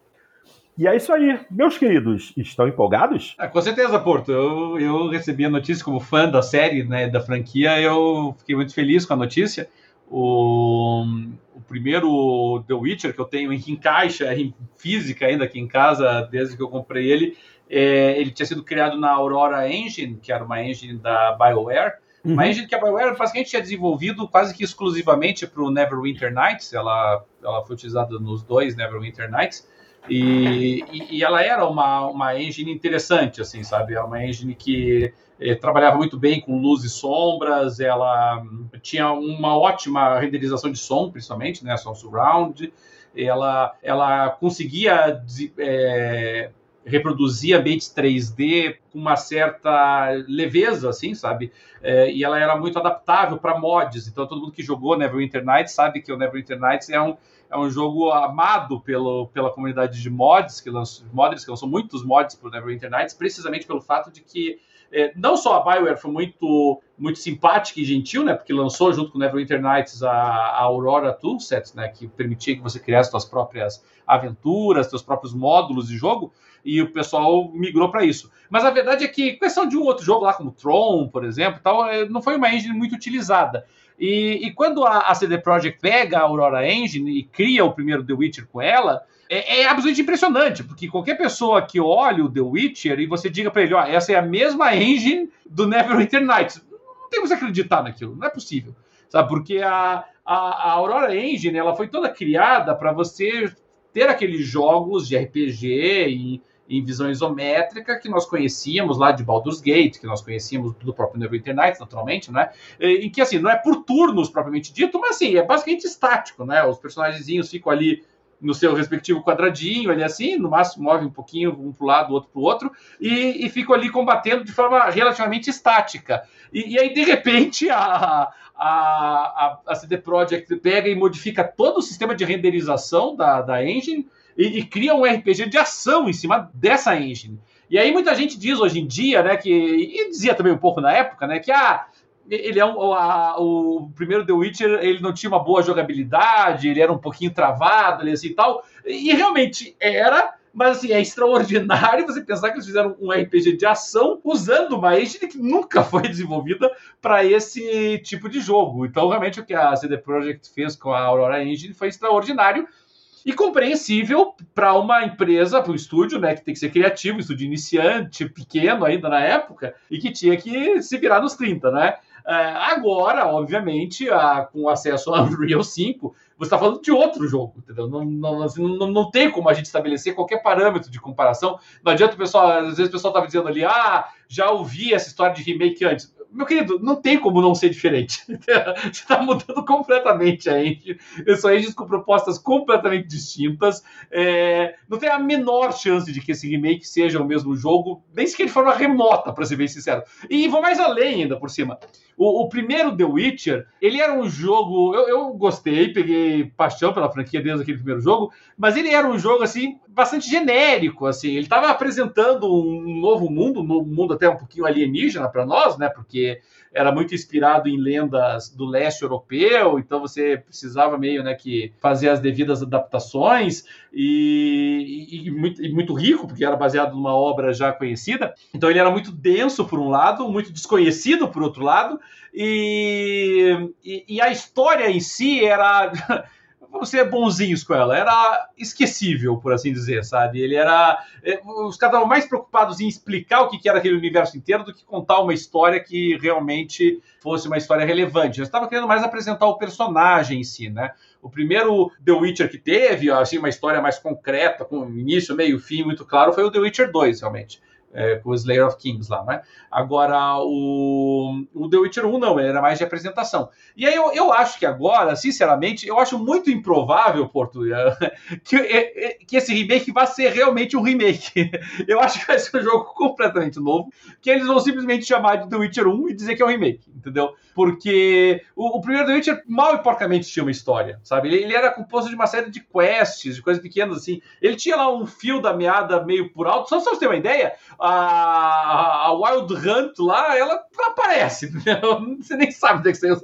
E é isso aí, meus queridos, estão empolgados? Ah, com certeza, Porto. Eu, eu recebi a notícia como fã da série, né, da franquia, eu fiquei muito feliz com a notícia. O, o primeiro The Witcher que eu tenho em caixa, em física ainda aqui em casa, desde que eu comprei ele, é, ele tinha sido criado na Aurora Engine, que era uma engine da BioWare, Uhum. Uma engine que a BioWare basicamente tinha desenvolvido quase que exclusivamente para o Neverwinter Nights, ela, ela foi utilizada nos dois Neverwinter Nights, e, e, e, ela era uma, uma engine interessante, assim, sabe? É uma engine que eh, trabalhava muito bem com luz e sombras, ela tinha uma ótima renderização de som, principalmente, né? Som surround, ela, ela conseguia... Eh, reproduzia ambientes 3D com uma certa leveza, assim, sabe? É, e ela era muito adaptável para mods. Então, todo mundo que jogou Neverwinter Nights sabe que o Neverwinter Nights é um, é um jogo amado pelo, pela comunidade de mods, que lançam, modders, que lançam muitos mods para o Neverwinter Nights, precisamente pelo fato de que é, não só a Bioware foi muito, muito simpática e gentil, né, porque lançou junto com o Neverwinter Nights a, a Aurora Toolset, né, que permitia que você criasse suas próprias aventuras, seus próprios módulos de jogo, e o pessoal migrou para isso. Mas a verdade é que, questão de um outro jogo lá, como Tron, por exemplo, tal, é, não foi uma engine muito utilizada. E, e quando a, a, CD Projekt pega a Aurora Engine e cria o primeiro The Witcher com ela, é, é absolutamente impressionante, porque qualquer pessoa que olhe o The Witcher e você diga para ele, ó, essa é a mesma engine do Neverwinter Nights, não temos que acreditar naquilo, não é possível, sabe? Porque a, a, a Aurora Engine ela foi toda criada para você ter aqueles jogos de RPG e em visão isométrica que nós conhecíamos lá de Baldur's Gate, que nós conhecíamos do próprio Neverwinter Nights, naturalmente, né? Em que assim, não é por turnos propriamente dito, mas assim, é basicamente estático, né? Os personagens ficam ali no seu respectivo quadradinho, ali assim, no máximo move um pouquinho um para o lado, outro para o outro, e, e ficam ali combatendo de forma relativamente estática. E, e aí, de repente, a, a, a, CD Projekt pega e modifica todo o sistema de renderização da, da engine, e, e cria um RPG de ação em cima dessa engine. E aí muita gente diz hoje em dia, né, que e dizia também um pouco na época, né, que ah, ele é um, a, o primeiro The Witcher, ele não tinha uma boa jogabilidade, ele era um pouquinho travado, ali assim e tal. E realmente era, mas assim, é extraordinário você pensar que eles fizeram um RPG de ação usando uma engine que nunca foi desenvolvida para esse tipo de jogo. Então, realmente, o que a CD Projekt fez com a Aurora Engine foi extraordinário. E compreensível para uma empresa, para um estúdio, né, que tem que ser criativo, estúdio iniciante, pequeno ainda na época, e que tinha que se virar nos 30, né? É, agora, obviamente, a, com acesso ao Unreal 5, você está falando de outro jogo, entendeu? Não, não, assim, não, não tem como a gente estabelecer qualquer parâmetro de comparação. Não adianta o pessoal, às vezes o pessoal estava dizendo ali, ah, já ouvi essa história de remake antes. Meu querido, não tem como não ser diferente. Você está mudando completamente a engine. São engines com propostas completamente distintas. É, não tem a menor chance de que esse remake seja o mesmo jogo, nem sequer de forma remota, para ser bem sincero. E vou mais além ainda por cima. O, o, primeiro The Witcher, ele era um jogo. Eu, eu, gostei, peguei paixão pela franquia desde aquele primeiro jogo, mas ele era um jogo assim bastante genérico, assim. Ele estava apresentando um novo mundo, um mundo até um pouquinho alienígena para nós, né? Porque era muito inspirado em lendas do leste europeu, então você precisava meio né, que fazer as devidas adaptações e, e, muito, e, muito, rico, porque era baseado numa obra já conhecida. Então ele era muito denso por um lado, muito desconhecido por outro lado, e, e a história em si era vamos ser bonzinhos com ela. Era esquecível, por assim dizer, sabe? Ele era. É, os caras estavam mais preocupados em explicar o que era aquele universo inteiro do que contar uma história que realmente fosse uma história relevante. Eu estava querendo mais apresentar o personagem em si, né? O primeiro The Witcher que teve, assim, uma história mais concreta, com início, meio, fim muito claro, foi o The Witcher 2, realmente é, com o Slayer of Kings lá, né? Agora, o, o The Witcher 1 não, ele era mais de apresentação. E aí eu, eu acho que agora, sinceramente, eu acho muito improvável, Porto, que, é, é, que esse remake vá ser realmente um remake. Eu acho que vai ser um jogo completamente novo, que eles vão simplesmente chamar de The Witcher 1 e dizer que é um remake, entendeu? Porque o, o primeiro The Witcher mal e porcamente tinha uma história, sabe? Ele, ele, era composto de uma série de quests, de coisas pequenas assim. Ele tinha lá um fio da meada meio por alto, só pra você ter uma ideia, a, a Wild Hunt lá, ela aparece, entendeu? Você nem sabe onde é que saiu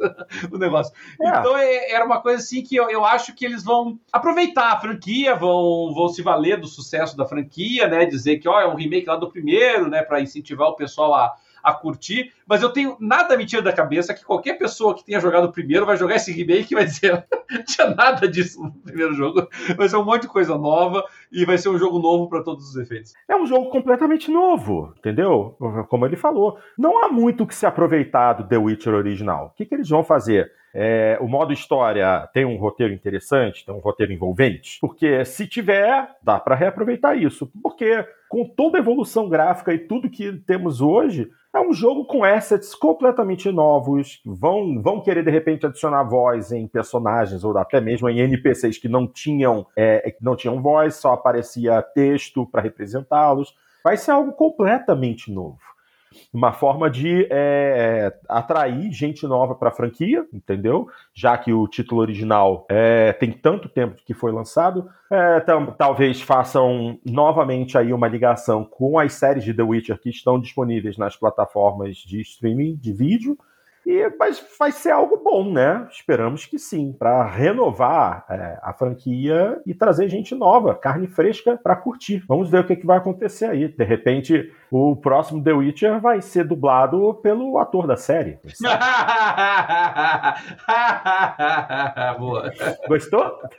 o negócio. É. Então é, era uma coisa assim que eu, eu acho que eles vão aproveitar a franquia, vão, vão se valer do sucesso da franquia, né? Dizer que ó, é um remake lá do primeiro, né? Para incentivar o pessoal a a curtir, mas eu tenho nada mentira da cabeça que qualquer pessoa que tenha jogado o primeiro vai jogar esse remake e vai dizer tinha nada disso no primeiro jogo. Vai ser um monte de coisa nova e vai ser um jogo novo para todos os efeitos. É um jogo completamente novo, entendeu? Como ele falou. Não há muito que se aproveitar do The Witcher original. O que, que eles vão fazer? É, o modo história tem um roteiro interessante, tem um roteiro envolvente, porque se tiver, dá para reaproveitar isso. Porque com toda a evolução gráfica e tudo que temos hoje, é um jogo com assets completamente novos, vão, vão querer de repente adicionar voz em personagens ou até mesmo em NPCs que não tinham, é, que não tinham voz, só aparecia texto para representá-los. Vai ser algo completamente novo uma forma de é, atrair gente nova para a franquia, entendeu? Já que o título original é, tem tanto tempo que foi lançado, é, talvez façam novamente aí uma ligação com as séries de The Witcher que estão disponíveis nas plataformas de streaming de vídeo e, mas vai ser algo bom, né? Esperamos que sim, para renovar é, a franquia e trazer gente nova, carne fresca para curtir. Vamos ver o que, que vai acontecer aí. De repente, o próximo The Witcher vai ser dublado pelo ator da série. Boa. Gostou?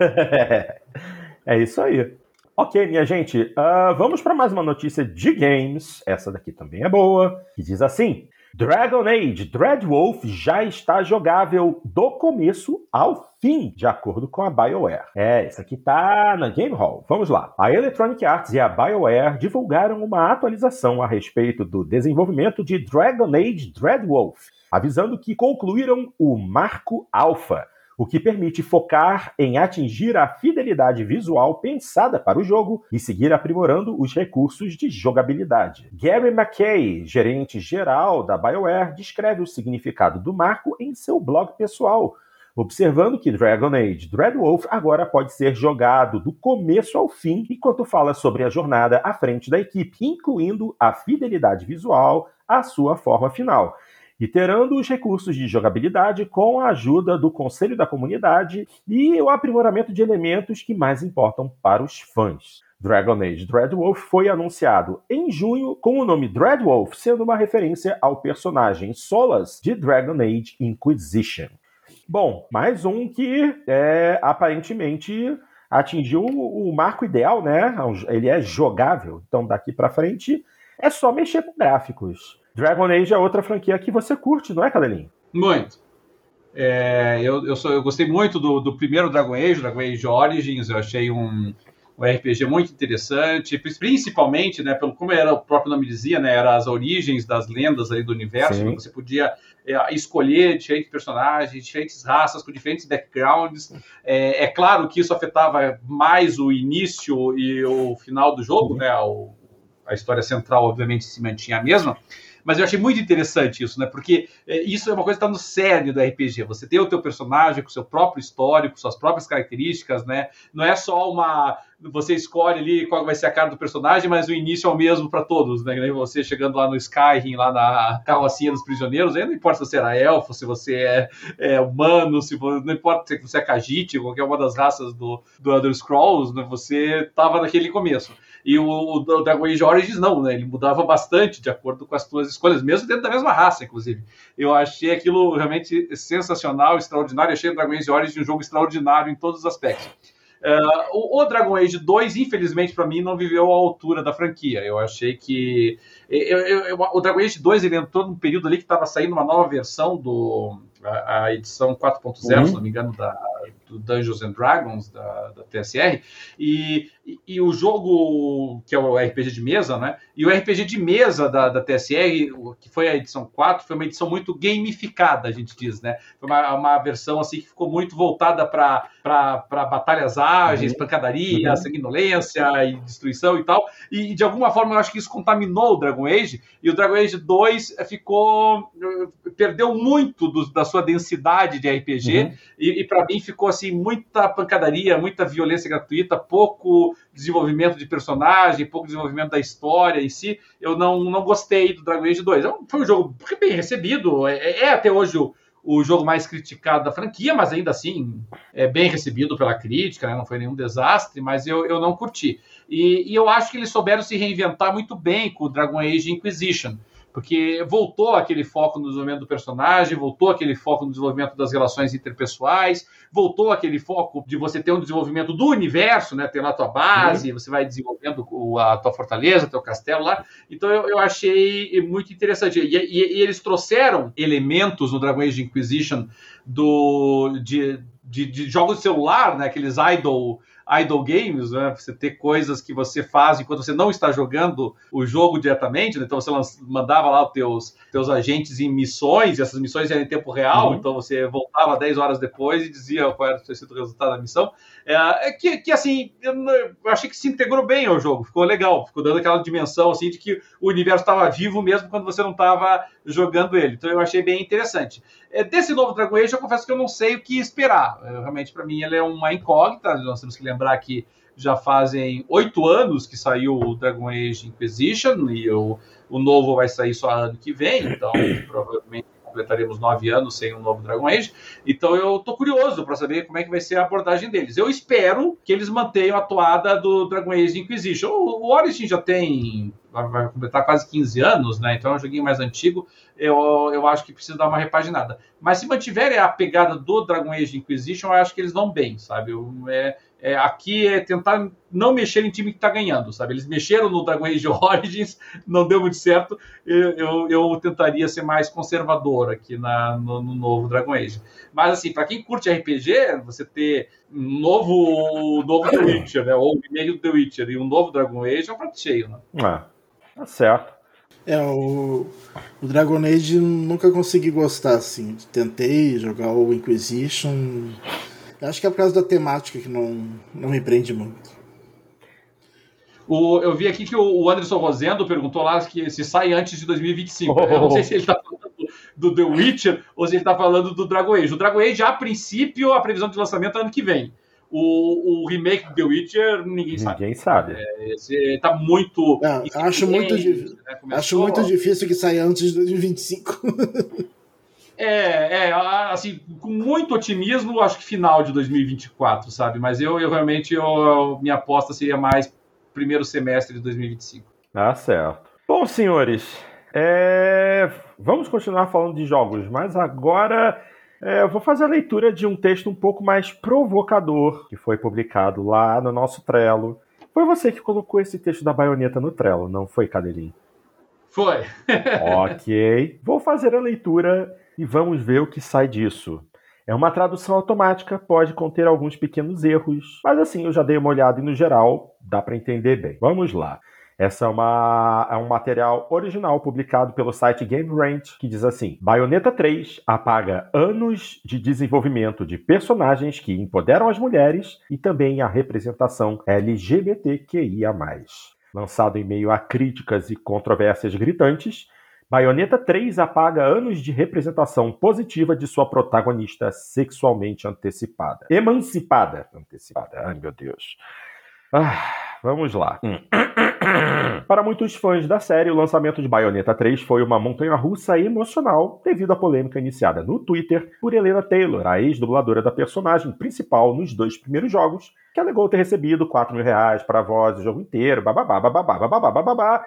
é isso aí. Ok, minha gente, uh, vamos para mais uma notícia de games. Essa daqui também é boa, que diz assim: Dragon Age Dreadwolf já está jogável do começo ao fim, de acordo com a BioWare. É, isso aqui tá na Game Hall. Vamos lá. A Electronic Arts e a BioWare divulgaram uma atualização a respeito do desenvolvimento de Dragon Age Dreadwolf, avisando que concluíram o Marco Alpha, o que permite focar em atingir a fidelidade visual pensada para o jogo e seguir aprimorando os recursos de jogabilidade. Gary McKay, gerente geral da BioWare, descreve o significado do marco em seu blog pessoal, observando que Dragon Age Dreadwolf agora pode ser jogado do começo ao fim, enquanto fala sobre a jornada à frente da equipe, incluindo a fidelidade visual à sua forma final iterando os recursos de jogabilidade com a ajuda do conselho da comunidade e o aprimoramento de elementos que mais importam para os fãs. Dragon Age Dreadwolf foi anunciado em junho com o nome Dreadwolf sendo uma referência ao personagem Solas de Dragon Age Inquisition. Bom, mais um que é aparentemente atingiu o marco ideal, né? Ele é jogável. Então daqui para frente é só mexer com gráficos. Dragon Age é outra franquia que você curte, não é, Cadelinho? Muito. É, eu, eu, sou, eu, gostei muito do, do, primeiro Dragon Age, Dragon Age Origins. Eu achei um, um RPG muito interessante, principalmente, né, pelo como era o próprio nome dizia, né, eram as origens das lendas ali do universo. Você podia é, escolher diferentes personagens, diferentes raças com diferentes backgrounds. É, é, claro que isso afetava mais o início e o final do jogo, né? O, a história central, obviamente, se mantinha a mesma. Mas eu achei muito interessante isso, né? Porque é, isso é uma coisa que está no cerne do RPG. Você tem o teu personagem com seu próprio histórico, suas próprias características, né? Não é só uma você escolhe ali qual vai ser a cara do personagem, mas o início é o mesmo para todos, né? Você chegando lá no Skyrim, lá na carrocinha dos prisioneiros, aí não importa se você era elfo, se você é, é humano, se você, não importa se você é Khajiit, qualquer uma das raças do, do Elder Scrolls, né? Você tava naquele começo. E o, o Dragon Age Origins não, né? Ele mudava bastante de acordo com as tuas escolhas, mesmo dentro da mesma raça, inclusive. Eu achei aquilo realmente sensacional, extraordinário. Eu achei o Dragon Age Origins um jogo extraordinário em todos os aspectos. Uh, o, o, Dragon Age 2, infelizmente, para mim, não viveu à altura da franquia. Eu achei que. Eu, eu, eu, o Dragon Age 2 ele entrou num período ali que estava saindo uma nova versão do. A, a edição 4.0, uhum. se não me engano, da, do Dungeons and Dragons, da, da TSR, e, e, e, o jogo, que é o RPG de mesa, né? E o RPG de mesa da, da TSR, que foi a edição 4, foi uma edição muito gamificada, a gente diz, né? Foi uma, uma versão assim que ficou muito voltada para batalhas ágeis, uhum. pancadaria, uhum. sanguinolência e destruição e tal. E de alguma forma eu acho que isso contaminou o Dragon Age, e o Dragon Age 2 ficou. perdeu muito do, da sua densidade de RPG, uhum. e, e para mim ficou assim assim, muita pancadaria, muita violência gratuita, pouco desenvolvimento de personagem, pouco desenvolvimento da história em si. Eu não, não gostei do Dragon Age 2. É foi um jogo bem recebido, é, é até hoje o, o jogo mais criticado da franquia, mas ainda assim é bem recebido pela crítica, né? não foi nenhum desastre, mas eu, eu não curti. E, e eu acho que eles souberam se reinventar muito bem com o Dragon Age Inquisition porque voltou aquele foco no desenvolvimento do personagem, voltou aquele foco no desenvolvimento das relações interpessoais, voltou aquele foco de você ter um desenvolvimento do universo, né? Ter lá a tua base, uhum. você vai desenvolvendo a tua fortaleza, teu castelo lá. Então eu, eu achei muito interessante. E, e, e, eles trouxeram elementos no Dragon Age Inquisition do, de, de, de jogos de celular, né? Aqueles idol idle games, né? Você ter coisas que você faz enquanto você não está jogando o jogo diretamente, né? Então você mandava lá os teus, teus agentes em missões, e essas missões eram em tempo real, uhum. então você voltava 10 horas depois e dizia qual era o resultado da missão. É, é que, que assim, eu, eu, achei que se integrou bem ao jogo, ficou legal, ficou dando aquela dimensão assim de que o universo estava vivo mesmo quando você não estava jogando ele. Então eu achei bem interessante. É, desse novo Dragon Age, eu confesso que eu não sei o que esperar. Eu, realmente, para mim, ele é uma incógnita. Nós temos que lembrar que já fazem oito anos que saiu o Dragon Age Inquisition e o, o novo vai sair só ano que vem, então provavelmente completaremos nove anos sem um novo Dragon Age. Então eu tô curioso para saber como é que vai ser a abordagem deles. Eu espero que eles mantenham a toada do Dragon Age Inquisition. O, o Origin já tem vai completar quase 15 anos, né? Então é um joguinho mais antigo. Eu, eu acho que precisa dar uma repaginada. Mas se mantiverem a pegada do Dragon Age Inquisition, eu acho que eles vão bem, sabe? Eu, é, é, aqui é tentar não mexer em time que está ganhando, sabe? Eles mexeram no Dragon Age Origins, não deu muito certo. Eu, eu, eu tentaria ser mais conservador aqui na, no, no, novo Dragon Age. Mas, assim, para quem curte RPG, você ter um novo, novo The Witcher, né? Ou meio do The Witcher e um novo Dragon Age é um prato cheio, né? É, tá certo. É, o, o Dragon Age nunca consegui gostar, assim. Tentei jogar o Inquisition Acho que é por causa da temática que não, não me prende muito. O, eu vi aqui que o Anderson Rosendo perguntou lá que se sai antes de 2025. Oh. Eu não sei se ele está falando do The Witcher ou se ele está falando do Dragon Age. O Dragon Age, a princípio, a previsão de lançamento é ano que vem. O, o remake do The Witcher, ninguém sabe. Ninguém sabe. É, tá muito. Não, acho, muito né? acho muito difícil que saia antes de 2025. É, é, assim, com muito otimismo, acho que final de 2024, sabe? Mas eu, eu realmente, eu, minha aposta seria mais primeiro semestre de 2025. Tá certo. Bom, senhores, é... vamos continuar falando de jogos, mas agora É, eu vou fazer a leitura de um texto um pouco mais provocador que foi publicado lá no nosso Trello. Foi você que colocou esse texto da baioneta no Trello, não foi, Cadeirinho? Foi. ok. Vou fazer a leitura e vamos ver o que sai disso. É uma tradução automática, pode conter alguns pequenos erros, mas assim, eu já dei uma olhada e no geral dá para entender bem. Vamos lá. Essa é, uma, é um material original publicado pelo site Game Rant que diz assim: Bayonetta 3 apaga anos de desenvolvimento de personagens que empoderam as mulheres e também a representação LGBTQIA. Lançado em meio a críticas e controvérsias gritantes, Bayonetta 3 apaga anos de representação positiva de sua protagonista sexualmente antecipada. Emancipada. Antecipada. Ai, meu Deus. Ah, vamos lá. Hum. Para muitos fãs da série, o lançamento de Bayonetta 3 foi uma montanha-russa emocional devido à polêmica iniciada no Twitter por Helena Taylor, a ex-dubladora da personagem principal nos dois primeiros jogos, que alegou ter recebido 4 mil reais para a voz do jogo inteiro, bababá, bababá, bababá, bababá,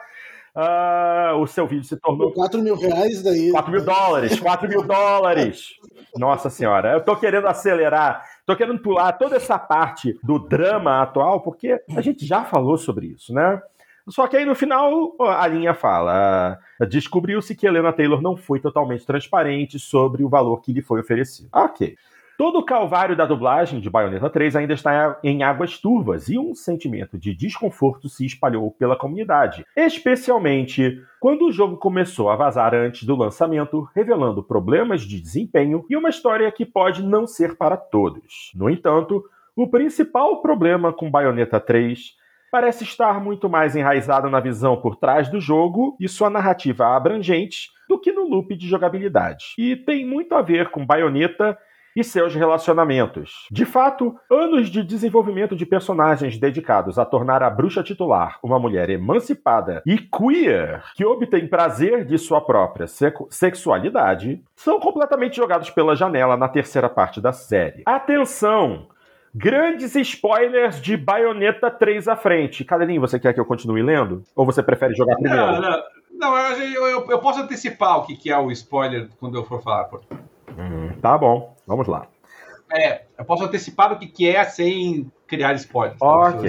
Uh, o seu vídeo se tornou. 4 mil reais daí. 4 mil dólares, 4 mil dólares. Nossa senhora, eu tô querendo acelerar, tô querendo pular toda essa parte do drama atual, porque a gente já falou sobre isso, né? Só que aí no final a linha fala: uh, descobriu-se que Helena Taylor não foi totalmente transparente sobre o valor que lhe foi oferecido. Ok. Todo o calvário da dublagem de Bayonetta 3 ainda está em águas turvas e um sentimento de desconforto se espalhou pela comunidade, especialmente quando o jogo começou a vazar antes do lançamento, revelando problemas de desempenho e uma história que pode não ser para todos. No entanto, o principal problema com Bayonetta 3 parece estar muito mais enraizado na visão por trás do jogo e sua narrativa abrangente do que no loop de jogabilidade. E tem muito a ver com Bayonetta e seus relacionamentos. De fato, anos de desenvolvimento de personagens dedicados a tornar a bruxa titular uma mulher emancipada e queer, que obtém prazer de sua própria sexualidade, são completamente jogados pela janela na terceira parte da série. Atenção! Grandes spoilers de Bayonetta 3 à frente. Cadelinho, você quer que eu continue lendo? Ou você prefere jogar primeiro? Não, não. não eu, eu, eu, posso antecipar o que é o spoiler quando eu for falar. Hum, tá bom, vamos lá. É, eu posso antecipar o que, que é sem criar spoilers. Ok.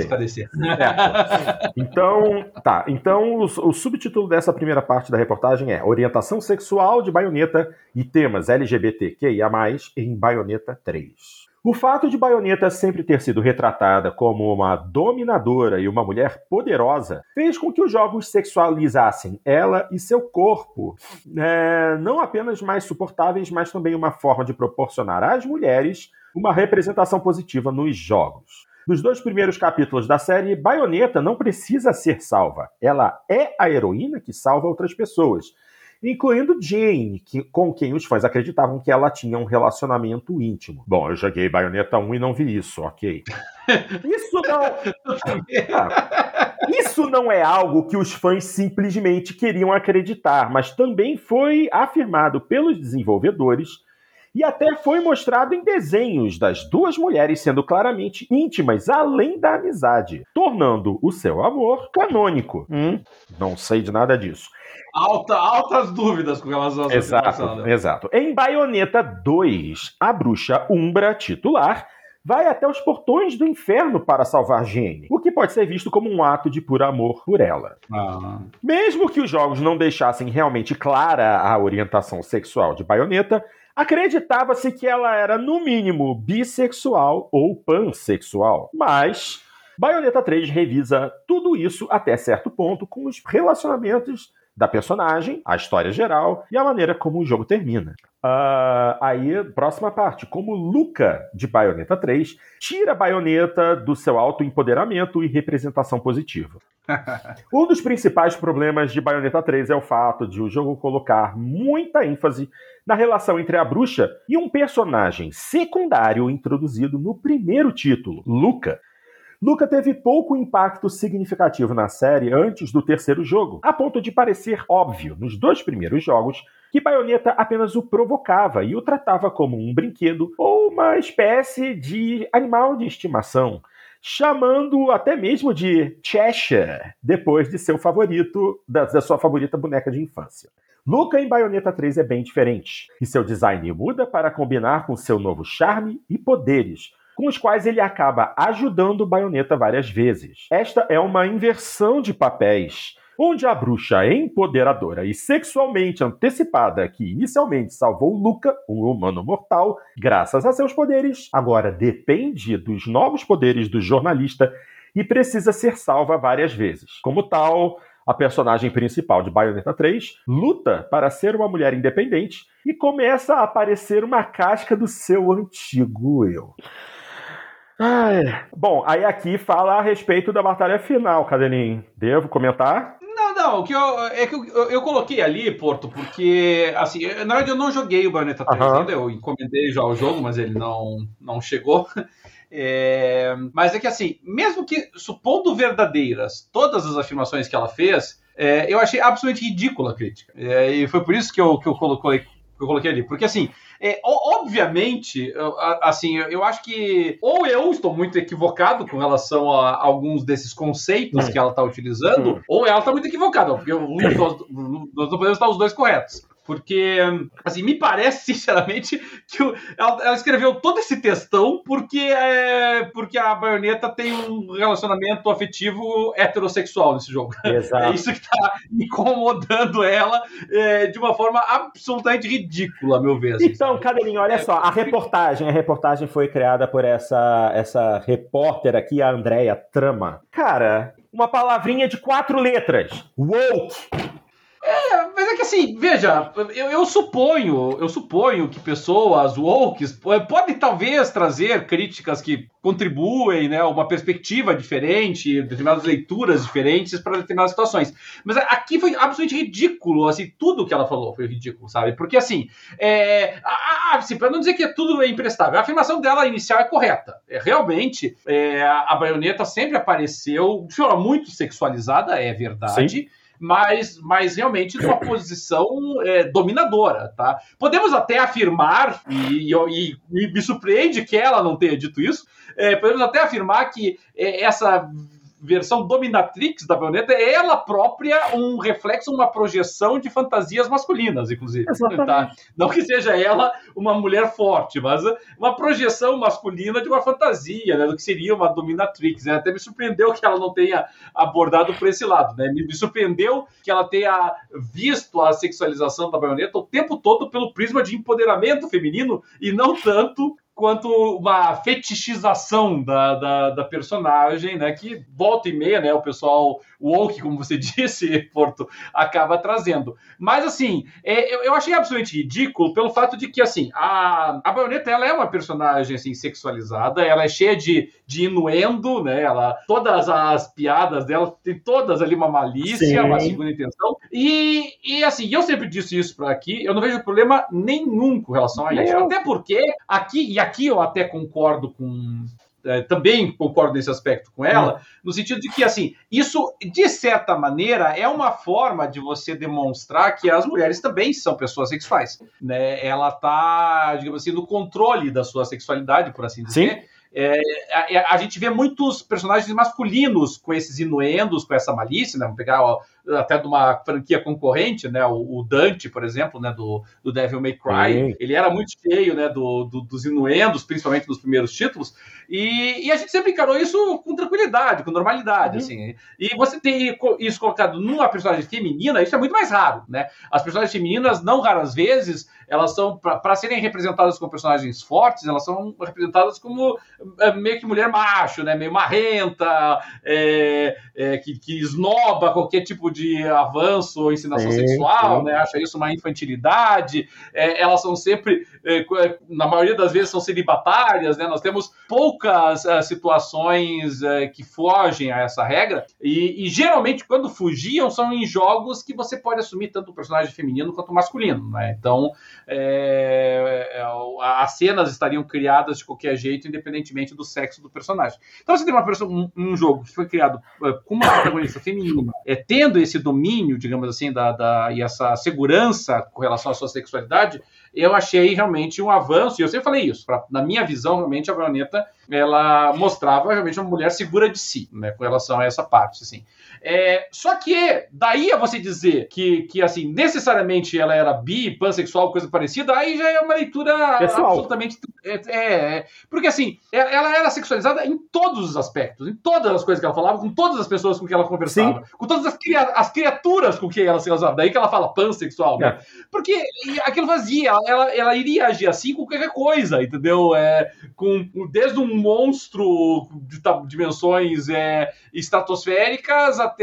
É. Então, tá. Então, o, o, subtítulo dessa primeira parte da reportagem é Orientação Sexual de Baioneta e temas LGBTQIA+, em Baioneta 3. O fato de Bayonetta sempre ter sido retratada como uma dominadora e uma mulher poderosa fez com que os jogos sexualizassem ela e seu corpo, é, não apenas mais suportáveis, mas também uma forma de proporcionar às mulheres uma representação positiva nos jogos. Nos dois primeiros capítulos da série, Bayonetta não precisa ser salva. Ela é a heroína que salva outras pessoas incluindo Jane, que, com quem os fãs acreditavam que ela tinha um relacionamento íntimo. Bom, eu joguei Bayonetta 1 e não vi isso, ok. Isso não. Ah, isso não é algo que os fãs simplesmente queriam acreditar, mas também foi afirmado pelos desenvolvedores e até foi mostrado em desenhos das duas mulheres sendo claramente íntimas, além da amizade, tornando o seu amor canônico. Hum, não sei de nada disso. Alta, altas dúvidas com relação a Exato, exato. Em Bayonetta 2, a bruxa Umbra titular vai até os portões do inferno para salvar Jenny, o que pode ser visto como um ato de puro amor por ela. Ah. Mesmo que os jogos não deixassem realmente clara a orientação sexual de Bayonetta, acreditava-se que ela era, no mínimo, bissexual ou pansexual. Mas Bayonetta 3 revisa tudo isso até certo ponto com os relacionamentos da personagem, a história geral e a maneira como o jogo termina. Uh, aí, próxima parte, como Luca de Bayonetta 3 tira a baioneta do seu autoempoderamento e representação positiva. um dos principais problemas de Bayonetta 3 é o fato de o jogo colocar muita ênfase na relação entre a bruxa e um personagem secundário introduzido no primeiro título, Luca, Luca teve pouco impacto significativo na série antes do terceiro jogo, a ponto de parecer óbvio nos dois primeiros jogos que Bayonetta apenas o provocava e o tratava como um brinquedo ou uma espécie de animal de estimação, chamando até mesmo de Cheshire, depois de seu favorito, da, da sua favorita boneca de infância. Luca em Bayonetta 3 é bem diferente, e seu design muda para combinar com seu novo charme e poderes, com os quais ele acaba ajudando Bayonetta várias vezes. Esta é uma inversão de papéis, onde a bruxa empoderadora e sexualmente antecipada que inicialmente salvou Luca, um humano mortal, graças a seus poderes, agora depende dos novos poderes do jornalista e precisa ser salva várias vezes. Como tal, a personagem principal de Bayonetta 3 luta para ser uma mulher independente e começa a aparecer uma casca do seu antigo eu. Ai. Bom, aí aqui fala a respeito da batalha final, Cadelinho. Devo comentar? Não, não, o que eu, é que eu, eu, eu, coloquei ali, Porto, porque, assim, na verdade eu não joguei o Bayonetta 3 uhum. ainda, eu encomendei já o jogo, mas ele não, não chegou. É, mas é que, assim, mesmo que, supondo verdadeiras todas as afirmações que ela fez, é, eu achei absolutamente ridícula a crítica. É, e foi por isso que eu, que eu, coloquei, que eu coloquei ali. Porque, assim, é, obviamente, assim, eu acho que ou eu estou muito equivocado com relação a alguns desses conceitos hum. que ela está utilizando, hum. ou ela está muito equivocada, porque nós, nós não podemos estar os dois corretos. Porque, assim, me parece, sinceramente, que ela, ela, escreveu todo esse textão porque, é, porque a baioneta tem um relacionamento afetivo heterossexual nesse jogo. Exato. É isso que está incomodando ela é, de uma forma absolutamente ridícula, a meu ver. Assim, então, Cadelinho, olha só, a reportagem, a reportagem foi criada por essa, essa repórter aqui, a Andrea Trama. Cara, uma palavrinha de quatro letras. Woke é, mas é que assim, veja, eu, eu, suponho, eu suponho que pessoas woke podem talvez trazer críticas que contribuem, né, uma perspectiva diferente, determinadas leituras diferentes para determinadas situações. Mas aqui foi absolutamente ridículo, assim, tudo que ela falou foi ridículo, sabe? Porque assim, é, assim, para não dizer que tudo é imprestável, a afirmação dela inicial é correta. É, realmente, é, a baioneta sempre apareceu de forma muito sexualizada, é verdade. Sim mas, mas realmente numa posição é, dominadora, tá? Podemos até afirmar, e, e, e, me surpreende que ela não tenha dito isso, é, podemos até afirmar que é, essa versão dominatrix da baioneta é ela própria um reflexo, uma projeção de fantasias masculinas, inclusive. Tá? Não que seja ela uma mulher forte, mas uma projeção masculina de uma fantasia, né, do que seria uma dominatrix. Né? Até me surpreendeu que ela não tenha abordado por esse lado. Né? Me, me surpreendeu que ela tenha visto a sexualização da baioneta o tempo todo pelo prisma de empoderamento feminino e não tanto quanto uma fetichização da, da, da, personagem, né? Que volta e meia, né? O pessoal woke, como você disse, Porto, acaba trazendo. Mas, assim, é, eu, eu, achei absolutamente ridículo pelo fato de que, assim, a, a Baioneta, ela é uma personagem, assim, sexualizada, ela é cheia de, de inuendo, né? Ela, todas as piadas dela, tem todas ali uma malícia, Sim. uma segunda intenção. E, e, assim, eu sempre disse isso para aqui, eu não vejo problema nenhum com relação a isso. Até porque aqui, e aqui eu até concordo com. É, também concordo nesse aspecto com ela, no sentido de que, assim, isso, de certa maneira, é uma forma de você demonstrar que as mulheres também são pessoas sexuais. Né? Ela está, digamos assim, no controle da sua sexualidade, por assim dizer. Sim. É, a, a, gente vê muitos personagens masculinos com esses inuendos, com essa malícia, né? Vamos pegar ó, até de uma franquia concorrente, né? O, o, Dante, por exemplo, né? Do, do Devil May Cry. Sim. Ele era muito cheio, né? Do, do, dos inuendos, principalmente nos primeiros títulos. E, e, a gente sempre encarou isso com tranquilidade, com normalidade, uhum. assim. E você ter isso colocado numa personagem feminina, isso é muito mais raro, né? As personagens femininas, não raras vezes, elas são, para serem representadas como personagens fortes, elas são representadas como é, meio que mulher macho, né? Meio marrenta, é, é, que, que esnoba qualquer tipo de avanço ou ensinação sim, sexual, sim. né? Acha isso uma infantilidade. É, elas são sempre, é, é, na maioria das vezes, são celibatárias, né? Nós temos poucas uh, situações uh, que fogem a essa regra e, e, geralmente quando fugiam são em jogos que você pode assumir tanto o personagem feminino quanto o masculino, né? Então é, as cenas estariam criadas de qualquer jeito, independentemente do sexo do personagem. Então você tem uma pessoa, um, um jogo que foi criado com uma protagonista feminina, é, tendo esse domínio, digamos assim, da, da, e essa segurança com relação à sua sexualidade, eu achei realmente um avanço, e eu sempre falei isso, pra, na minha visão, realmente a baioneta ela mostrava realmente uma mulher segura de si, né, com relação a essa parte, assim. É, só que daí a você dizer que, que assim, necessariamente ela era bi, pansexual, coisa parecida, aí já é uma leitura Pessoal. absolutamente. É, é, é. porque assim, ela, ela era sexualizada em todos os aspectos, em todas as coisas que ela falava, com todas as pessoas com quem ela conversava, com todas as, cria- as criaturas com quem ela se relacionava. Daí que ela fala pansexual, né? Porque e aquilo fazia, ela, ela, iria agir assim com qualquer coisa, entendeu? É, com, desde um monstro de dimensões é, estratosféricas até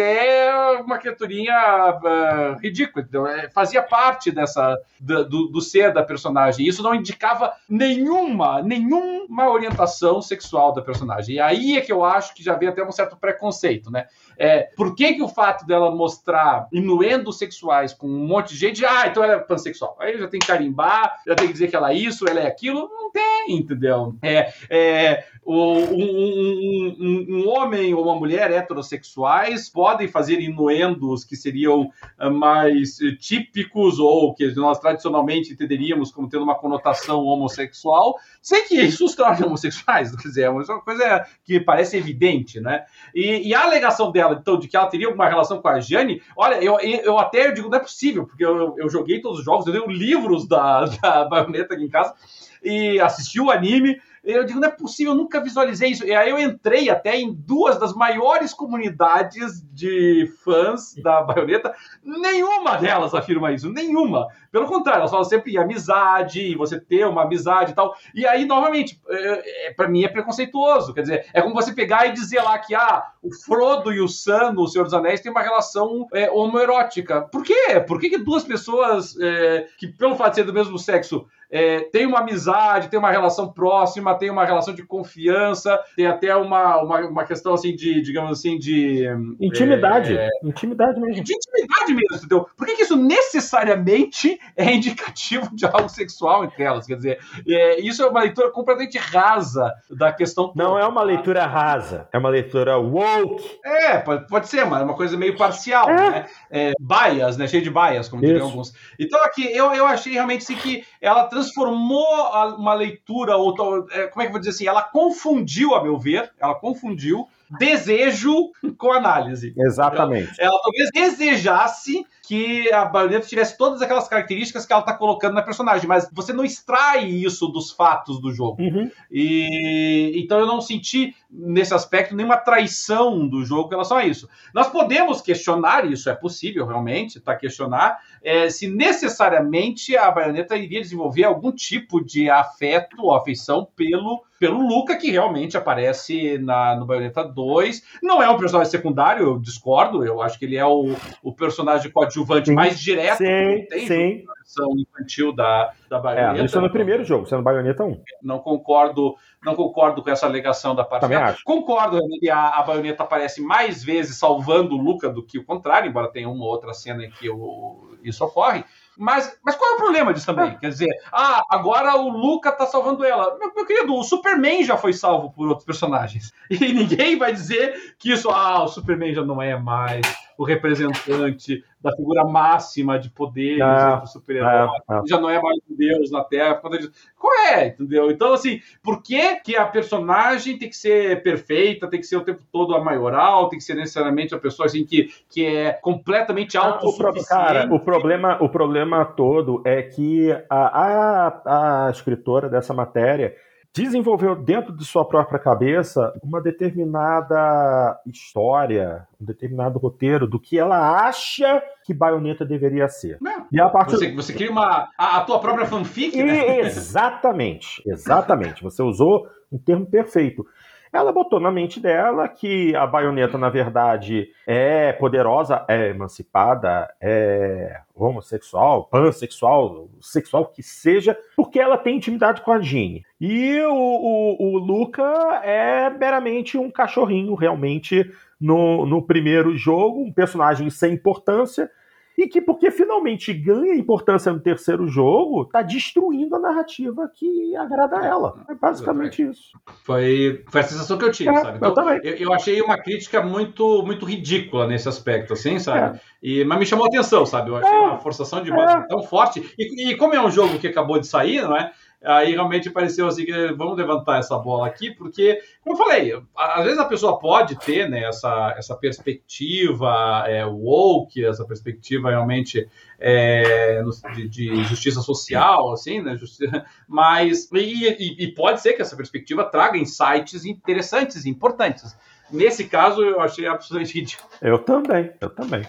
uma criaturinha ah, ridícula, entendeu? É, fazia parte dessa da- do, do ser da personagem. Isso não indicava nenhuma, nenhuma orientação sexual da personagem. E aí é que eu acho que já vem até um certo preconceito, né? É, por que, que o fato dela mostrar inuendos sexuais com um monte de gente, ah, então ela é pansexual. Aí já tem que carimbar, já tem que dizer que ela é isso, ela é aquilo. Não tem, entendeu? É, é, o- um, um- um- homem ou uma mulher heterossexuais podem fazer inuendos que seriam ah, mais típicos ou que nós tradicionalmente entenderíamos como tendo uma conotação homossexual, sem que isso os torne homossexuais. Quer dizer, é uma coisa que parece evidente, né? E, e a alegação dela, então, de que ela teria alguma relação com a Jane, olha, eu, eu até digo, não é possível, porque eu, eu joguei todos os jogos, eu tenho livros da, da baioneta aqui em casa e assisti o anime. Eu digo, não é possível, eu nunca visualizei isso. E aí eu entrei até em duas das maiores comunidades de fãs da baioneta. Nenhuma delas afirma isso, nenhuma. Pelo contrário, elas falam sempre em amizade, você ter uma amizade e tal. E aí, novamente, é, é, para mim é preconceituoso. Quer dizer, é como você pegar e dizer lá que ah, o Frodo e o Sam no Senhor dos Anéis têm uma relação é, homoerótica. Por quê? Por que, que duas pessoas é, que, pelo fato de ser do mesmo sexo, é, tem uma amizade, tem uma relação próxima, tem uma relação de confiança, tem até uma, uma, uma questão assim de, digamos assim, de. Intimidade. É, Intimidade mesmo. de intimidade mesmo, entendeu? Por que, que isso necessariamente é indicativo de algo sexual entre elas? Quer dizer, é, isso é uma leitura completamente rasa da questão. toda. Não é uma leitura rasa, é uma leitura woke. É, pode, pode ser, mas é uma coisa meio parcial, É. né? É, bias, né? Cheio de bias, como diriam alguns. Então, aqui, eu, eu achei realmente assim, que ela transformou uma leitura, ou tal- é, como é que eu vou dizer assim? Ela confundiu, a meu ver, ela confundiu desejo com análise. Exatamente. Ela talvez desejasse que a baioneta tivesse todas aquelas características que ela está colocando na personagem, mas você não extrai isso dos fatos do jogo. Uhum. E então eu não senti nesse aspecto nenhuma traição do jogo em relação a isso. Nós podemos questionar isso, é possível realmente, tá questionar é, se necessariamente a baioneta iria desenvolver algum tipo de afeto ou afeição pelo pelo Luca, que realmente aparece na, no Bayonetta 2. Não é um personagem secundário, eu discordo. Eu acho que ele é o, o personagem coadjuvante Sim. mais direto Sim, que tem sim. versão infantil da, da É, Bayonetta. isso é no primeiro jogo, isso é no Bayonetta 1. Não concordo, não concordo com essa alegação da parte Também acho. Concordo que a, a baioneta aparece mais vezes salvando o Luca do que o contrário, embora tenha uma outra cena em que o- isso ocorre. Mas, mas qual é o problema disso também? Quer dizer, ah, agora o Luca tá salvando ela. Meu, meu querido, o Superman já foi salvo por outros personagens. E ninguém vai dizer que isso, ah, o Superman já não é mais o representante da figura máxima de poderes Ah, entre os super-heróis É, é. já não é mais um deus na Terra. Qual é? Entendeu? Então, assim, por que, que a personagem tem que ser perfeita, tem que ser o tempo todo a maioral, tem que ser necessariamente a pessoa assim, que, que é completamente Ah, autossuficiente? Cara, o problema, o problema todo é que a, a, a escritora dessa matéria desenvolveu dentro de sua própria cabeça uma determinada história, um determinado roteiro do que ela acha que Bayonetta deveria ser. Não. E a partir Você, você cria uma, a, a tua própria fanfic, E- né? Exatamente, exatamente. Você usou um termo perfeito. Ela botou na mente dela que a baioneta, na verdade, é poderosa, é emancipada, é homossexual, pansexual, sexual que seja, porque ela tem intimidade com a Jeanne. E o, o, o Luca é meramente um cachorrinho, realmente, no, no primeiro jogo, um personagem sem importância, e que, porque finalmente ganha importância no terceiro jogo, tá destruindo a narrativa que agrada a ela. É basicamente isso. Foi, foi a sensação que eu tive, É, sabe? eu também. eu, eu achei uma crítica muito, muito ridícula nesse aspecto, assim, sabe? É. E, mas me chamou a atenção, sabe? Eu achei É. uma forçação de barra É. tão forte. E, e como é um jogo que acabou de sair, não é? Aí realmente pareceu assim que vamos levantar essa bola aqui, porque, como eu falei, às vezes a pessoa pode ter né, essa, essa perspectiva é, woke, essa perspectiva realmente é, de, de, justiça social, assim, né? Justiça, mas e, e, pode ser que essa perspectiva traga insights interessantes importantes. Nesse caso, eu achei absolutamente ridículo. Eu também, eu também.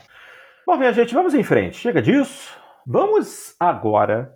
Bom, minha gente, vamos em frente. Chega disso. Vamos agora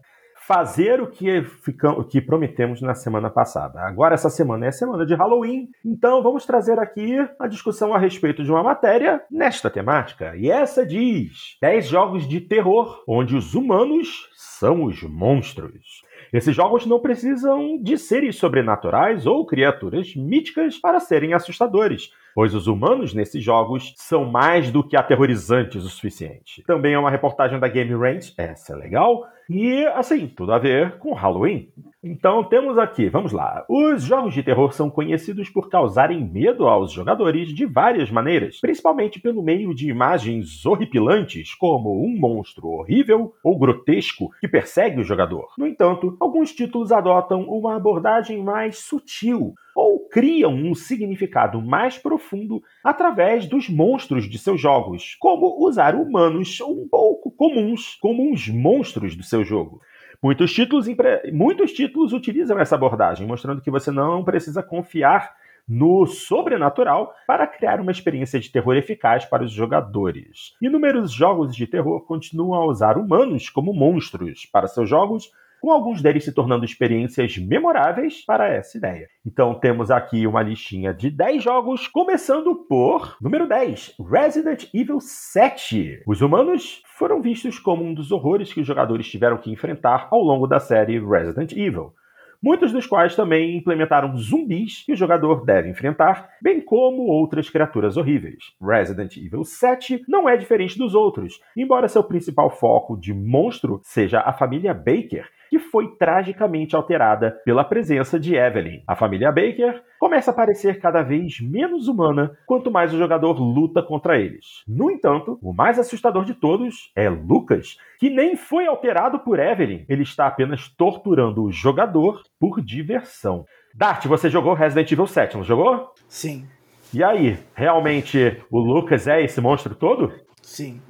fazer o que, ficamos, o que prometemos na semana passada. Agora, essa semana é a semana de Halloween, então vamos trazer aqui a discussão a respeito de uma matéria nesta temática. E essa diz: 10 jogos de terror onde os humanos são os monstros. Esses jogos não precisam de seres sobrenaturais ou criaturas míticas para serem assustadores, pois os humanos nesses jogos são mais do que aterrorizantes o suficiente. Também é uma reportagem da Game Range, essa é legal, e assim, tudo a ver com Halloween. Então temos aqui, vamos lá. Os jogos de terror são conhecidos por causarem medo aos jogadores de várias maneiras, principalmente pelo meio de imagens horripilantes, como um monstro horrível ou grotesco que persegue o jogador. No entanto, alguns títulos adotam uma abordagem mais sutil ou criam um significado mais profundo através dos monstros de seus jogos, como usar humanos um pouco comuns como uns monstros do seu jogo. Muitos títulos, muitos títulos utilizam essa abordagem, mostrando que você não precisa confiar no sobrenatural para criar uma experiência de terror eficaz para os jogadores. Inúmeros jogos de terror continuam a usar humanos como monstros para seus jogos com alguns deles se tornando experiências memoráveis para essa ideia. Então temos aqui uma listinha de 10 jogos, começando por número 10, Resident Evil 7. Os humanos foram vistos como um dos horrores que os jogadores tiveram que enfrentar ao longo da série Resident Evil muitos dos quais também implementaram zumbis que o jogador deve enfrentar, bem como outras criaturas horríveis. Resident Evil 7 não é diferente dos outros, embora seu principal foco de monstro seja a família Baker, que foi tragicamente alterada pela presença de Evelyn. A família Baker começa a parecer cada vez menos humana quanto mais o jogador luta contra eles. No entanto, o mais assustador de todos é Lucas, que nem foi alterado por Evelyn, ele está apenas torturando o jogador por diversão. Dart, você jogou Resident Evil 7, não jogou? Sim. E aí, realmente o Lucas é esse monstro todo? Sim.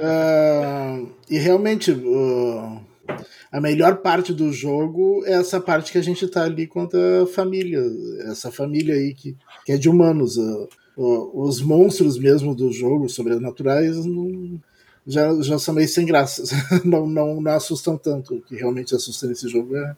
é, uh, e realmente, uh, a melhor parte do jogo é essa parte que a gente tá ali contra a família. Essa família aí que, que é de humanos. Uh, os monstros mesmo do jogo, sobrenaturais, não, já, já são meio sem graça. não, não, não assustam tanto. O que realmente assusta nesse jogo é,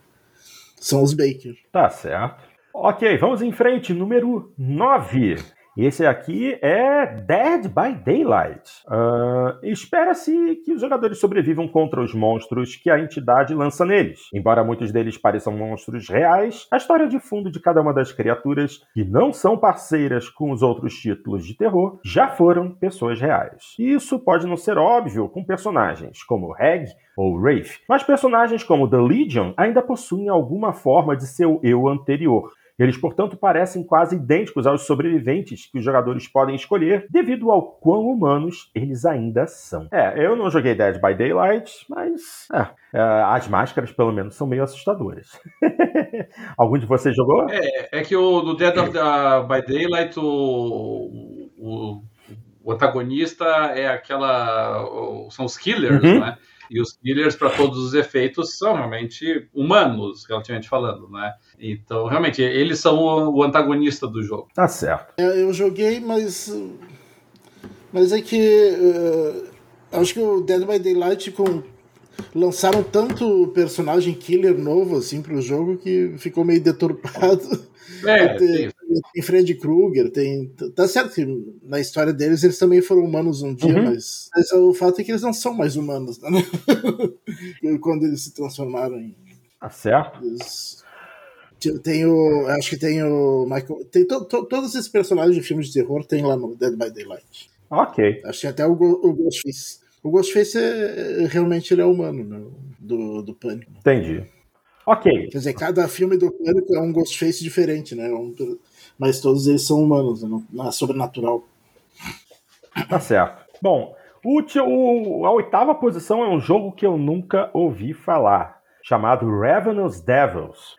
são os Baker. Tá certo. Ok, vamos em frente. Número 9. Esse aqui é Dead by Daylight. Uh, Espera-se que os jogadores sobrevivam contra os monstros que a entidade lança neles. Embora muitos deles pareçam monstros reais, a história de fundo de cada uma das criaturas, que não são parceiras com os outros títulos de terror, já foram pessoas reais. Isso pode não ser óbvio com personagens como Reg ou Wraith, mas personagens como The Legion ainda possuem alguma forma de seu eu anterior eles, portanto, parecem quase idênticos aos sobreviventes que os jogadores podem escolher, devido ao quão humanos eles ainda são. É, eu não joguei Dead by Daylight, mas é, é, as máscaras, pelo menos, são meio assustadoras. Algum de vocês jogou? É, é que o do Dead by Daylight, o, o, o, antagonista é aquela. são os killers, uhum. né? E os killers, para todos os efeitos, são realmente humanos, relativamente falando, né? Então, realmente, eles são o antagonista do jogo. Tá certo. É, eu joguei, mas. Mas é que. Uh, acho que o Dead by Daylight com, lançaram tanto personagem killer novo assim pro jogo que ficou meio deturpado. É, tem, tem Fred Krueger, tem. Tá certo que na história deles eles também foram humanos um dia, uhum. mas, mas, o fato é que eles não são mais humanos, né? Quando eles se transformaram em. Tá certo. Eles... Tem o. Acho que tem o. Michael. Tem to, to, todos esses personagens de filmes de terror tem lá no Dead by Daylight. Ok. Acho que até o, o Ghostface. O Ghostface é, realmente ele é humano, né? Do, do Pânico. Entendi. Ok. Quer dizer, cada filme do Pânico é um Ghostface diferente, né? É um, mas todos eles são humanos, né? não é sobrenatural. Tá certo. Bom, O, o, a oitava posição é um jogo que eu nunca ouvi falar, chamado Ravenous Devils.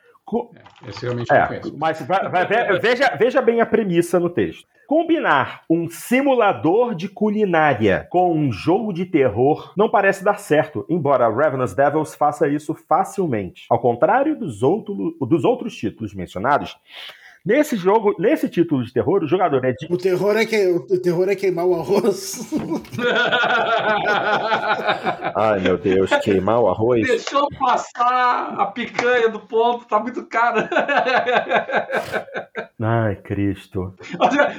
É, esse realmente é, não conheço. Mas vai, vai, veja, veja bem a premissa no texto. Combinar um simulador de culinária com um jogo de terror não parece dar certo, embora Ravenous Devils faça isso facilmente. Ao contrário dos, outro, dos outros títulos mencionados, Nesse jogo, nesse título de terror, o jogador é de. O terror é, que, o terror é queimar o arroz. Ai, meu Deus, queimar o arroz. Deixou passar a picanha do ponto, tá muito cara. Ai, Cristo.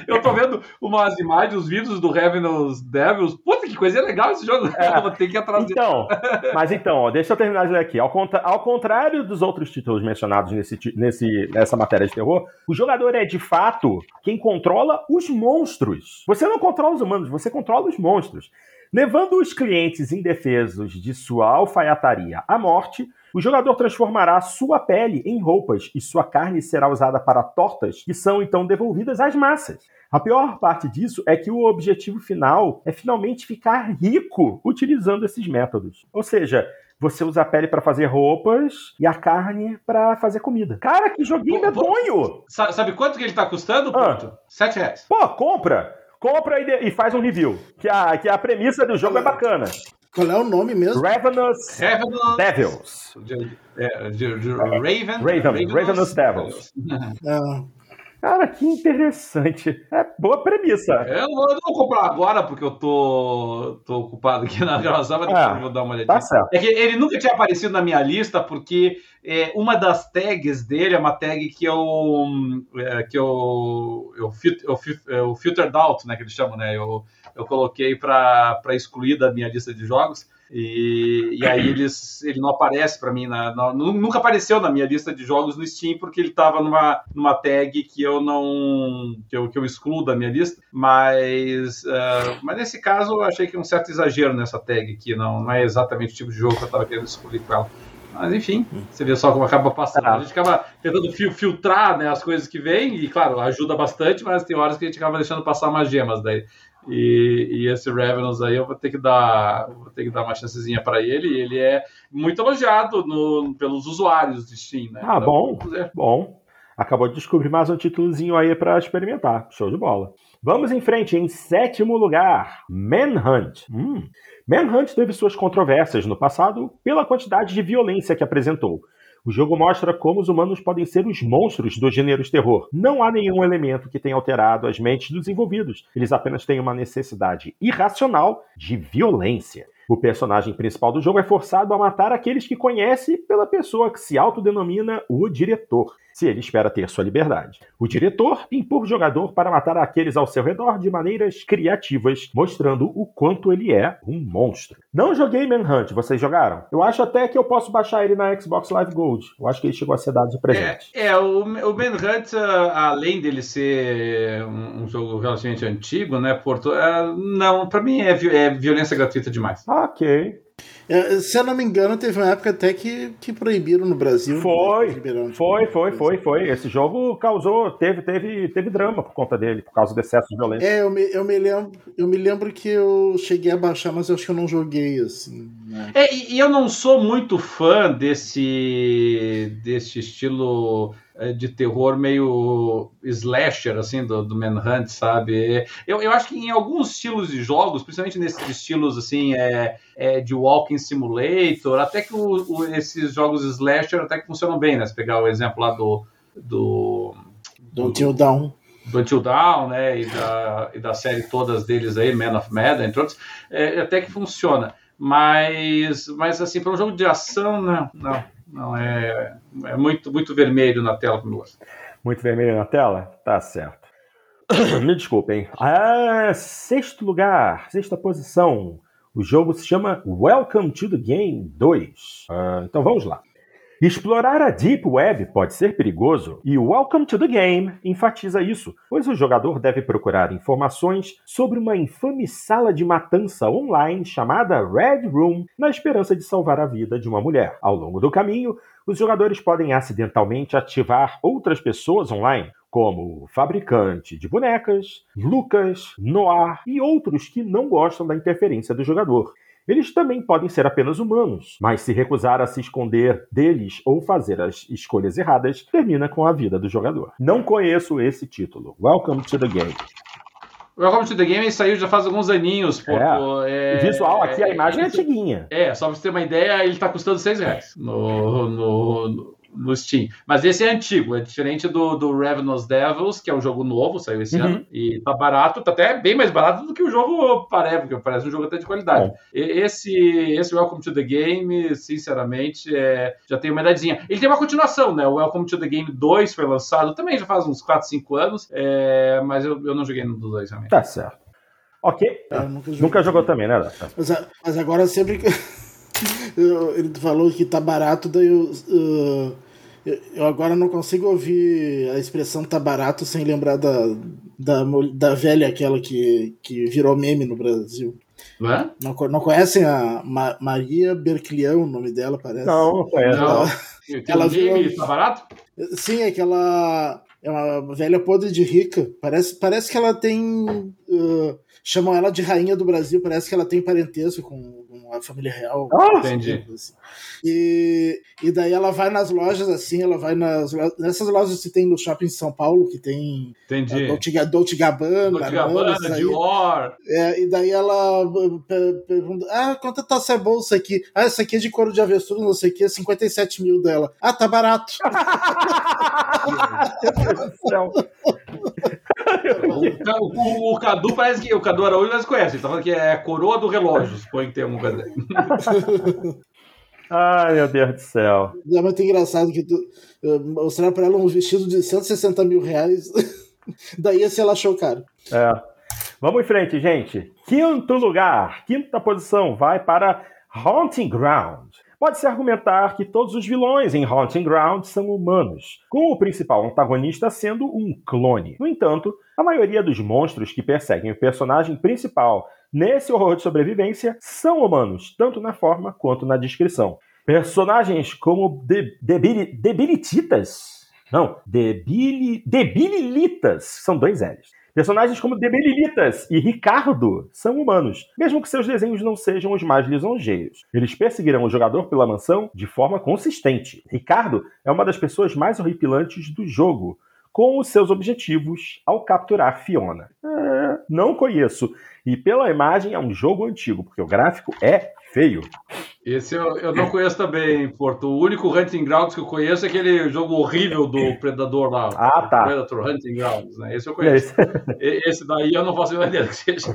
Eu tô vendo umas imagens, os vídeos do Ravenous Devils. Puta, que coisa legal esse jogo. É. Vou ter que atrasar. Então, mas então, ó, deixa eu terminar de ler aqui. Ao, contra... Ao contrário dos outros títulos mencionados nesse, nesse, nessa matéria de terror, o jogador é de fato quem controla os monstros. Você não controla os humanos, você controla os monstros. Levando os clientes indefesos de sua alfaiataria à morte, o jogador transformará sua pele em roupas e sua carne será usada para tortas que são então devolvidas às massas. A pior parte disso é que o objetivo final é finalmente ficar rico utilizando esses métodos. Ou seja, você usa a pele para fazer roupas e a carne para fazer comida. Cara, que joguinho medonho! Sabe quanto que ele tá custando? Ah. Sete reais. Pô, compra! Compra e, e, faz um review. Que a, que a premissa do jogo é bacana. Qual é o nome mesmo? Ravenous, Ravenous Devils. De, é, de, de, Raven, Raven, Ravenous, Ravenous Devils. Ah. Cara, que interessante. É boa premissa. Eu não, eu não vou comprar agora porque eu tô, tô ocupado aqui na gravação, mas depois é, eu vou dar uma olhadinha. Tá certo. É que ele nunca tinha aparecido na minha lista porque é, uma das tags dele é uma tag que eu é, que eu, eu, eu, eu filtered out, né, que eles chamam, né? Eu, eu coloquei para excluir da minha lista de jogos. E, e aí eles, ele não aparece para mim, na, na, nunca apareceu na minha lista de jogos no Steam, porque ele estava numa, numa tag que eu não. que eu, que eu excluo da minha lista. Mas, uh, mas nesse caso eu achei que é um certo exagero nessa tag, que não, não é exatamente o tipo de jogo que eu estava querendo excluir com ela. Mas enfim, você vê só como acaba passando. A gente acaba tentando filtrar né, as coisas que vêm, e claro, ajuda bastante, mas tem horas que a gente acaba deixando passar umas gemas daí. E, e, esse Revenants aí eu vou ter que dar, vou ter que dar uma chancezinha para ele. ele é muito elogiado no, pelos usuários de Steam, né? Ah, então, bom, bom. Acabou de descobrir mais um títulozinho aí para experimentar. Show de bola. Vamos em frente, em sétimo lugar, Manhunt. Hum. Manhunt teve suas controvérsias no passado pela quantidade de violência que apresentou. O jogo mostra como os humanos podem ser os monstros do gênero terror. Não há nenhum elemento que tenha alterado as mentes dos envolvidos. Eles apenas têm uma necessidade irracional de violência. O personagem principal do jogo é forçado a matar aqueles que conhece pela pessoa que se autodenomina o diretor se ele espera ter sua liberdade. O diretor empurra o jogador para matar aqueles ao seu redor de maneiras criativas, mostrando o quanto ele é um monstro. Não joguei Manhunt, vocês jogaram? Eu acho até que eu posso baixar ele na Xbox Live Gold. Eu acho que ele chegou a ser dado de presente. É, é o, o Manhunt, ah, além dele ser um, jogo relativamente antigo, né, Porto, uh, não, para mim é, é violência gratuita demais. Ok. É, se eu não me engano, teve uma época até que, que proibiram no Brasil. Foi, né? foi, foi, foi, foi. Esse jogo causou, teve, teve, teve drama por conta dele, por causa do excesso de violência. É, eu me, eu me, lembro, eu me lembro que eu cheguei a baixar, mas eu acho que eu não joguei assim. É, e eu não sou muito fã desse, desse estilo é, de terror meio slasher, assim, do, do Manhunt, sabe? Eu, eu acho que em alguns estilos de jogos, principalmente nesses estilos, assim, é, é de Walking Simulator, até que o, o, esses jogos slasher até que funcionam bem, né? Se pegar o exemplo lá do... Do, do Until Dawn. Do Until Dawn, né? E da, e da série todas deles aí, Man of Mad, entre outros, é, até que funciona. Mas, mas assim, para um jogo de ação, não, não não é, é muito, muito vermelho na tela para Muito vermelho na tela? Tá certo. Me desculpem. Ah, sexto lugar, sexta posição. O jogo se chama Welcome to the Game 2. Ah, então vamos lá. Explorar a Deep Web pode ser perigoso, e Welcome to the Game enfatiza isso, pois o jogador deve procurar informações sobre uma infame sala de matança online chamada Red Room, na esperança de salvar a vida de uma mulher. Ao longo do caminho, os jogadores podem acidentalmente ativar outras pessoas online, como o fabricante de bonecas, Lucas, Noir e outros que não gostam da interferência do jogador. Eles também podem ser apenas humanos, mas se recusar a se esconder deles ou fazer as escolhas erradas, termina com a vida do jogador. Não conheço esse título. Welcome to the game. Welcome to the Game saiu já faz alguns aninhos. Porto, é, é, visual aqui, a imagem é, é antiguinha. É, só pra você ter uma ideia, ele tá custando 6 reais no, no, no Steam. Mas esse é antigo, é diferente do, do Ravenous Devils, que é um jogo novo, saiu esse uhum. ano, e tá barato, tá até bem mais barato do que o jogo parece, porque parece um jogo até de qualidade. Esse, esse Welcome to the Game, sinceramente, é, já tem uma idadinha. Ele tem uma continuação, né? O Welcome to the Game 2 foi lançado também já faz uns 4, 5 anos, é, mas eu, eu não joguei no 2 também. Tá certo. Ok. É, nunca, nunca, jogou também, né, Mas, mas agora sempre que. ele falou que tá barato, daí eu. Uh eu agora não consigo ouvir a expressão tá barato sem lembrar da, da, da velha aquela que, que virou meme no Brasil. Ué? Não, não conhecem a Ma Maria Berclião, o nome dela, parece? Não, não conheço. Ela, ela virou... tá barato? Sim, é que ela é uma velha podre de rica. Parece, parece que ela tem. Uh, chamam ela de rainha do Brasil, parece que ela tem parentesco com a família real. Oh, entendi. Assim. E, e daí ela vai nas lojas, assim, ela vai nas nessas lojas que tem no shopping São Paulo, que tem entendi. Dolce, Dolce Gabbana, Dolce Gabbana, Dior. É, e daí ela pergunta, ah, quanto tá essa bolsa aqui? Ah, essa aqui é de couro de avestruz, não sei o que, 57 mil dela. Ah, tá barato. Meu Deus do céu. O, o, o, Cadu parece que o Cadu Araújo nós conhece. Ele tá falando que é a coroa do relógio, supõe que tem alguma coisa. Ai, meu Deus do céu. É muito engraçado que tu mostrar pra ela um vestido de 160 mil reais. Daí se ela achou caro. É. Vamos em frente, gente. Quinto lugar, quinta posição vai para Haunting Ground. Pode-se argumentar que todos os vilões em Haunting Ground são humanos, com o principal antagonista sendo um clone. No entanto, a maioria dos monstros que perseguem o personagem principal nesse horror de sobrevivência são humanos, tanto na forma quanto na descrição. Personagens como de, Debilititas. Não, debili, Debililitas. São dois L's Personagens como Debelilitas e Ricardo são humanos, mesmo que seus desenhos não sejam os mais lisonjeiros. Eles perseguirão o jogador pela mansão de forma consistente. Ricardo é uma das pessoas mais horripilantes do jogo, com os seus objetivos ao capturar Fiona. É, não conheço. E pela imagem é um jogo antigo, porque o gráfico é feio. Esse eu, eu não conheço também, Porto. O único Hunting Grounds que eu conheço é aquele jogo horrível do Predador lá. Ah, tá. Predator Hunting Grounds, né? Esse eu conheço. Esse, esse daí eu não faço ideia que seja.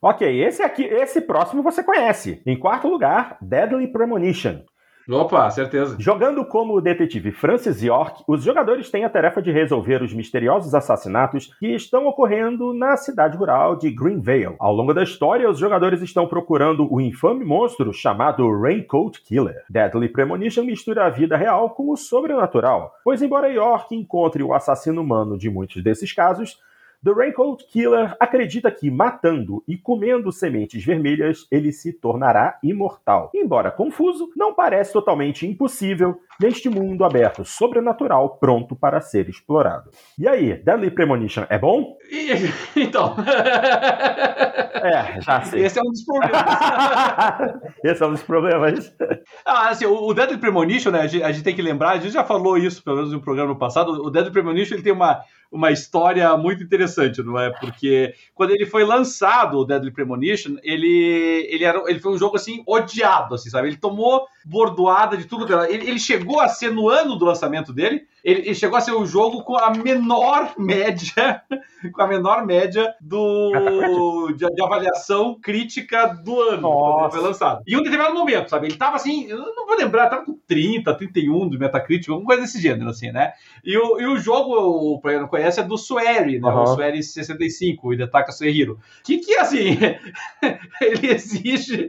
ok, esse aqui, esse próximo você conhece. Em quarto lugar, Deadly Premonition. Opa, certeza. Jogando como o detetive Francis York, os jogadores têm a tarefa de resolver os misteriosos assassinatos que estão ocorrendo na cidade rural de Greenvale. Ao longo da história, os jogadores estão procurando o infame monstro chamado Raincoat Killer. Deadly Premonition mistura a vida real com o sobrenatural, pois embora York encontre o assassino humano de muitos desses casos, The Raincoat Killer acredita que, matando e comendo sementes vermelhas, ele se tornará imortal. Embora confuso, não parece totalmente impossível neste mundo aberto sobrenatural pronto para ser explorado. E aí, Deadly Premonition é bom? então. é, já sei. Esse é um dos problemas. Esse é um dos problemas. Ah, assim, o Deadly Premonition, né, a gente, tem que lembrar, a gente já falou isso, pelo menos no programa passado, o Deadly Premonition ele tem uma uma história muito interessante, não é? Porque quando ele foi lançado, o Deadly Premonition, ele, ele, era, ele foi um jogo assim odiado, assim, sabe? Ele tomou bordoada de tudo. Ele, ele chegou a ser no ano do lançamento dele, ele, ele, chegou a ser o jogo com a menor média, com a menor média do de, de avaliação crítica do ano quando foi lançado. E um determinado momento, sabe? Ele tava assim, eu não vou lembrar, tava com 30, 31 do Metacritic, alguma coisa desse gênero, assim, né? E o, e o jogo, pra quem não conhece, é do Sueri, né? Uhum. O Sueri 65, o Hidetaka Suehiro. Que que, assim, ele exige,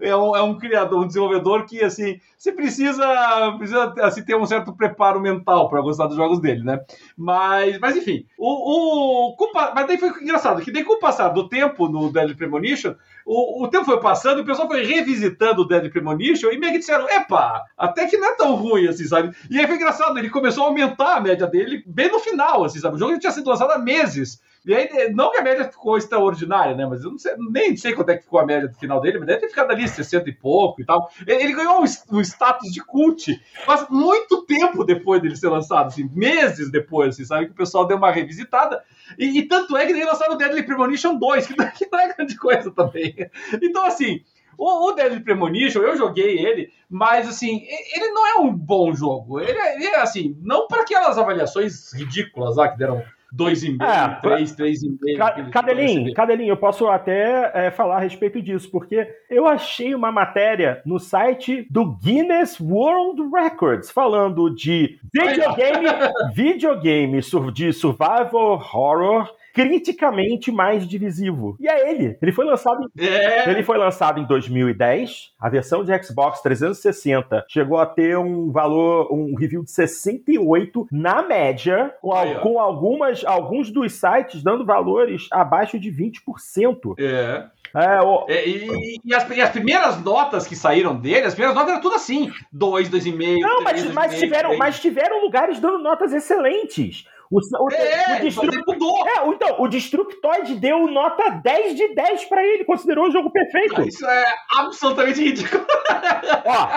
é um, é um criador, um desenvolvedor que, assim, você precisa, precisa assim, ter um certo preparo mental para gostar dos jogos dele, né? Mas, mas enfim, o, o mas daí foi engraçado que daí com o passar do tempo no Deadly Premonition, o, o tempo foi passando e o pessoal foi revisitando o Deadly Premonition e meio que disseram, epa, até que não é tão ruim assim, sabe? E aí foi engraçado, ele começou a aumentar a média dele bem no final, assim, sabe? O jogo já tinha sido lançado há meses. E aí, não que a média ficou extraordinária, né? Mas eu sei, nem sei quanto é que ficou a média do final dele, mas deve ter ficado ali 60 e pouco e tal. Ele ganhou um, status de cult, mas muito tempo depois dele ser lançado, assim, meses depois, assim, sabe? Que o pessoal deu uma revisitada. E, e tanto é que ele lançaram o Deadly Premonition 2, que não, que não é grande coisa também. Então, assim, o, o Deadly Premonition, eu joguei ele, mas assim, ele não é um bom jogo. Ele é, ele é assim, não para aquelas avaliações ridículas lá que deram 2,5, é, 3, 3,5. Cadelinho, Cadelinho, eu posso até é, falar a respeito disso, porque eu achei uma matéria no site do Guinness World Records falando de videogame, videogame de survival horror criticamente mais divisivo. E é ele. Ele foi lançado em, é. ele foi lançado em 2010. A versão de Xbox 360 chegou a ter um valor, um review de 68 na média, com, com algumas, alguns dos sites dando valores abaixo de 20%. É. É, o... é, e, e, as, e, as, primeiras notas que saíram dele, as primeiras notas eram tudo assim: 2, 2,5. Não, 3, mas, mas, tiveram, mas tiveram lugares dando notas excelentes. O, o, é, o, Destru... é, então, o Destructoid deu nota 10 de 10 pra ele, considerou o jogo perfeito. Isso é absolutamente ridículo. Ó.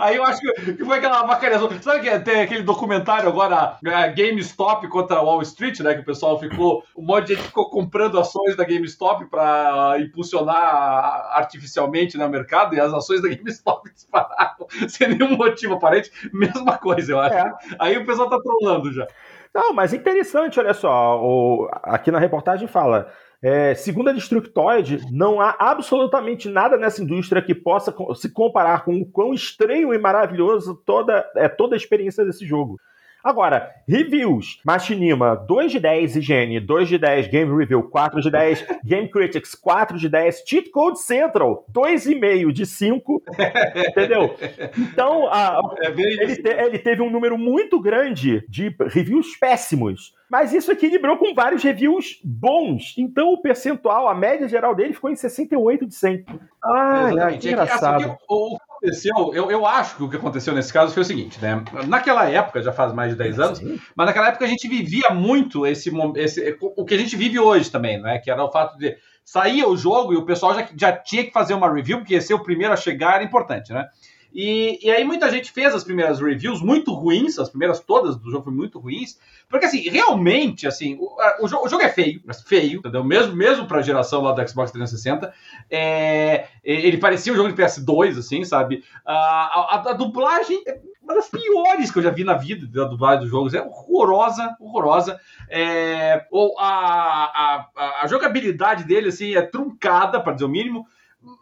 Aí eu acho que foi aquela bacalhação. Sabe que tem aquele documentário agora, GameStop contra Wall Street, né? Que o pessoal ficou. Um monte de gente ficou comprando ações da GameStop pra impulsionar artificialmente no mercado e as ações da GameStop dispararam sem nenhum motivo aparente. Mesma coisa, eu acho. É. Aí o pessoal tá trolando já. Não, mas interessante, olha só. O, aqui na reportagem fala. É, segundo a Destructoid, não há absolutamente nada nessa indústria que possa se comparar com o quão estranho e maravilhoso toda, é toda a experiência desse jogo. Agora, reviews. Machinima, 2 de 10, IGN, 2 de 10, Game Review, 4 de 10, Game Critics, 4 de 10, Cheat Code Central, 2,5 de 5, entendeu? Então, a, é ele, te, ele teve um número muito grande de reviews péssimos. Mas isso equilibrou com vários reviews bons. Então o percentual, a média geral dele ficou em 68 de 100. Ah, é, que engraçado. É que, o, o aconteceu, eu, eu acho que o que aconteceu nesse caso foi o seguinte, né? Naquela época, já faz mais de 10 anos, Sim. mas naquela época a gente vivia muito esse, esse o que a gente vive hoje também, né? Que era o fato de sair o jogo e o pessoal já, já tinha que fazer uma review, porque ser o primeiro a chegar era importante, né? E, e aí muita gente fez as primeiras reviews muito ruins, as primeiras todas do jogo foram muito ruins, porque assim, realmente, assim, o, o, jogo, o jogo, é feio, mas feio, entendeu? Mesmo, mesmo pra geração lá do Xbox 360, é, ele parecia um jogo de PS2, assim, sabe? A, a, a dublagem é uma das piores que eu já vi na vida da dublagem dos jogos. É horrorosa, horrorosa. É, ou a, a, a, jogabilidade dele, assim, é truncada, para dizer o mínimo.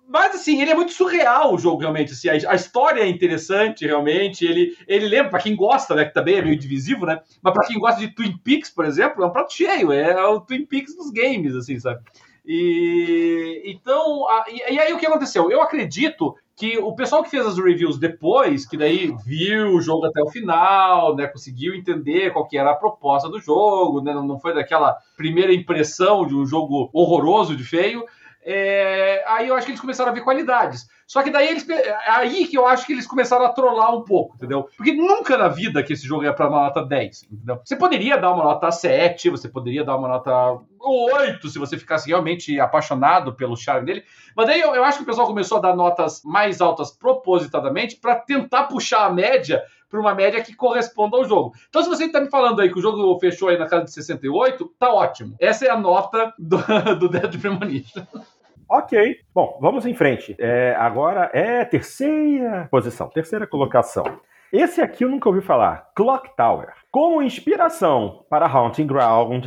Mas, assim, ele é muito surreal o jogo, realmente. Assim, a, a história é interessante, realmente. Ele, ele lembra, para quem gosta, né, que também é meio divisivo, né? Mas para quem gosta de Twin Peaks, por exemplo, é um prato cheio. É o Twin Peaks dos games, assim, sabe? E então, a, e, e aí o que aconteceu? Eu acredito que o pessoal que fez as reviews depois, que daí viu o jogo até o final, né, conseguiu entender qual que era a proposta do jogo, né, não foi daquela primeira impressão de um jogo horroroso de feio, é, aí eu acho que eles começaram a ver qualidades. Só que daí eles. Aí que eu acho que eles começaram a trollar um pouco, entendeu? Porque nunca na vida que esse jogo ia pra uma nota 10, entendeu? Você poderia dar uma nota 7, você poderia dar uma nota 8, se você ficasse realmente apaixonado pelo charme dele. Mas daí eu, eu acho que o pessoal começou a dar notas mais altas propositadamente para tentar puxar a média para uma média que corresponda ao jogo. Então, se você está me falando aí que o jogo fechou aí na casa de 68, tá ótimo. Essa é a nota do, do Dead Premonition. Ok. Bom, vamos em frente. É, agora é terceira posição, terceira colocação. Esse aqui eu nunca ouvi falar. Clock Tower. Como inspiração para Haunting Ground,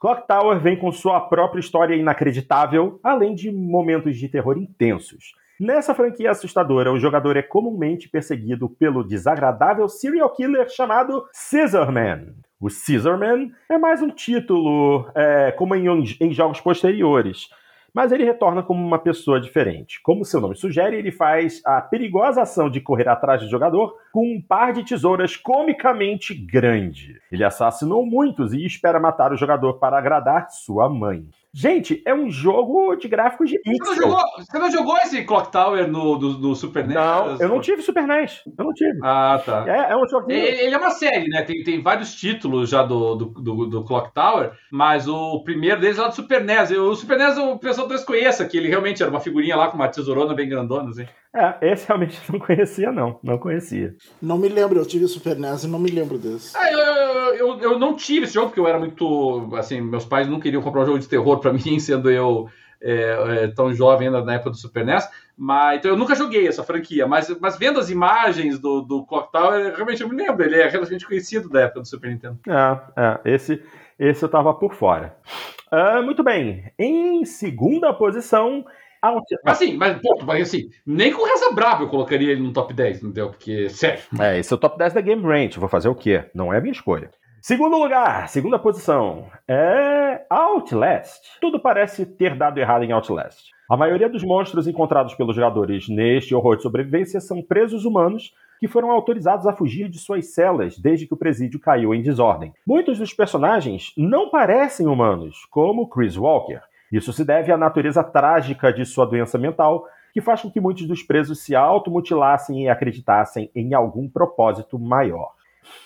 Clock Tower vem com sua própria história inacreditável, além de momentos de terror intensos. Nessa franquia assustadora, o jogador é comumente perseguido pelo desagradável serial killer chamado Scissorman. O Scissorman é mais um título, é, como em, em jogos posteriores, mas ele retorna como uma pessoa diferente. Como seu nome sugere, ele faz a perigosa ação de correr atrás do jogador com um par de tesouras comicamente grande. Ele assassinou muitos e espera matar o jogador para agradar sua mãe. Gente, é um jogo de gráficos de pixel. Você não jogou, você não jogou esse Clock Tower no, do, do Super NES? Não, eu não tive Super NES. Eu não tive. Ah, tá. É, é um jogo. Ele, ele, é uma série, né? Tem, tem vários títulos já do, do, do, do, Clock Tower, mas o primeiro deles é lá do Super NES. O Super NES o pessoal talvez conheça, que ele realmente era uma figurinha lá com uma tesourona bem grandona, assim. É, esse realmente não conhecia, não. Não conhecia. Não me lembro, eu tive Super NES e não me lembro desse. Ah, eu, eu, eu, eu, não tive esse jogo, porque eu era muito. Assim, meus pais não queriam comprar um jogo de terror pra mim, sendo eu é, é, tão jovem ainda na época do Super NES, mas então eu nunca joguei essa franquia, mas, mas vendo as imagens do, do Clock Tower, realmente eu me lembro, ele é relativamente conhecido da época do Super Nintendo. É, é esse, esse eu tava por fora. Uh, muito bem, em segunda posição. Assim, mas, pô, mas assim, nem com Reza Brava eu colocaria ele no top 10, entendeu? Porque, sério. É, esse é o top 10 da Game Range, vou fazer o quê? Não é a minha escolha. Segundo lugar, segunda posição, é Outlast. Tudo parece ter dado errado em Outlast. A maioria dos monstros encontrados pelos jogadores neste horror de sobrevivência são presos humanos que foram autorizados a fugir de suas celas desde que o presídio caiu em desordem. Muitos dos personagens não parecem humanos, como Chris Walker. Isso se deve à natureza trágica de sua doença mental, que faz com que muitos dos presos se automutilassem e acreditassem em algum propósito maior.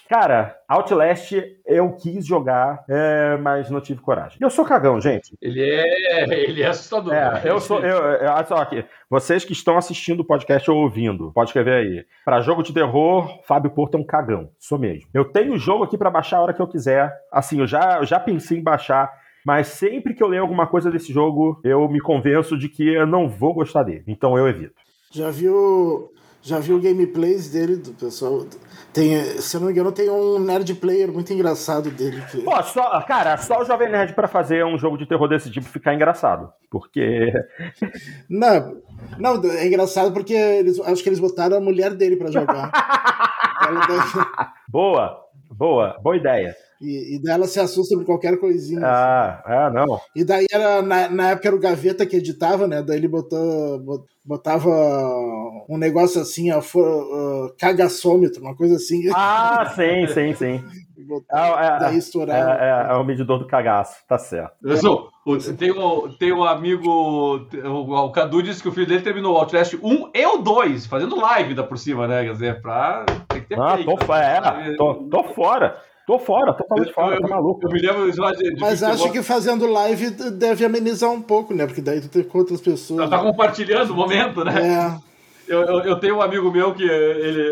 Cara, Outlast eu quis jogar, é, mas não tive coragem. Eu sou cagão, gente. Ele é, ele é assustador. É, eu sou. Eu, eu, só aqui. Vocês que estão assistindo o podcast ou ouvindo, pode escrever aí. Para jogo de terror, Fábio Porto é um cagão. Sou mesmo. Eu tenho o jogo aqui para baixar a hora que eu quiser. Assim, eu já, eu já pensei em baixar. Mas sempre que eu leio alguma coisa desse jogo, eu me convenço de que eu não vou gostar dele. Então eu evito. Já viu já viu gameplays dele, do pessoal. Tem, se eu não me engano, tem um nerd player muito engraçado dele. Que... Pô, só, cara, só o Jovem Nerd para fazer um jogo de terror desse tipo ficar engraçado. Porque. Não, não é engraçado porque eles, acho que eles botaram a mulher dele para jogar. boa, boa, boa ideia. E, e daí ela se assusta por qualquer coisinha. Ah, assim. ah, não. E daí era, na, na época era o Gaveta que editava, né? Daí ele botou, botava um negócio assim, ó, uh, cagaçômetro, uma coisa assim. Ah, sim, sim, sim. Botava, é, daí estourava. É, é, é, o medidor do cagaço, tá certo. Eu tem, um, tem um amigo, o, Cadu disse que o filho dele terminou o Outlast 1 e o 2, fazendo live da por cima, né? Quer dizer, pra. Tem que ter ah, tô, é, tô, tô fora. Tô fora, totalmente fora, eu, tá maluco. Eu me lembro de, de Mas acho que fazendo live deve amenizar um pouco, né? Porque daí tu tem com outras pessoas. Ela tá compartilhando o momento, né? É. Eu, eu, eu, tenho um amigo meu que ele,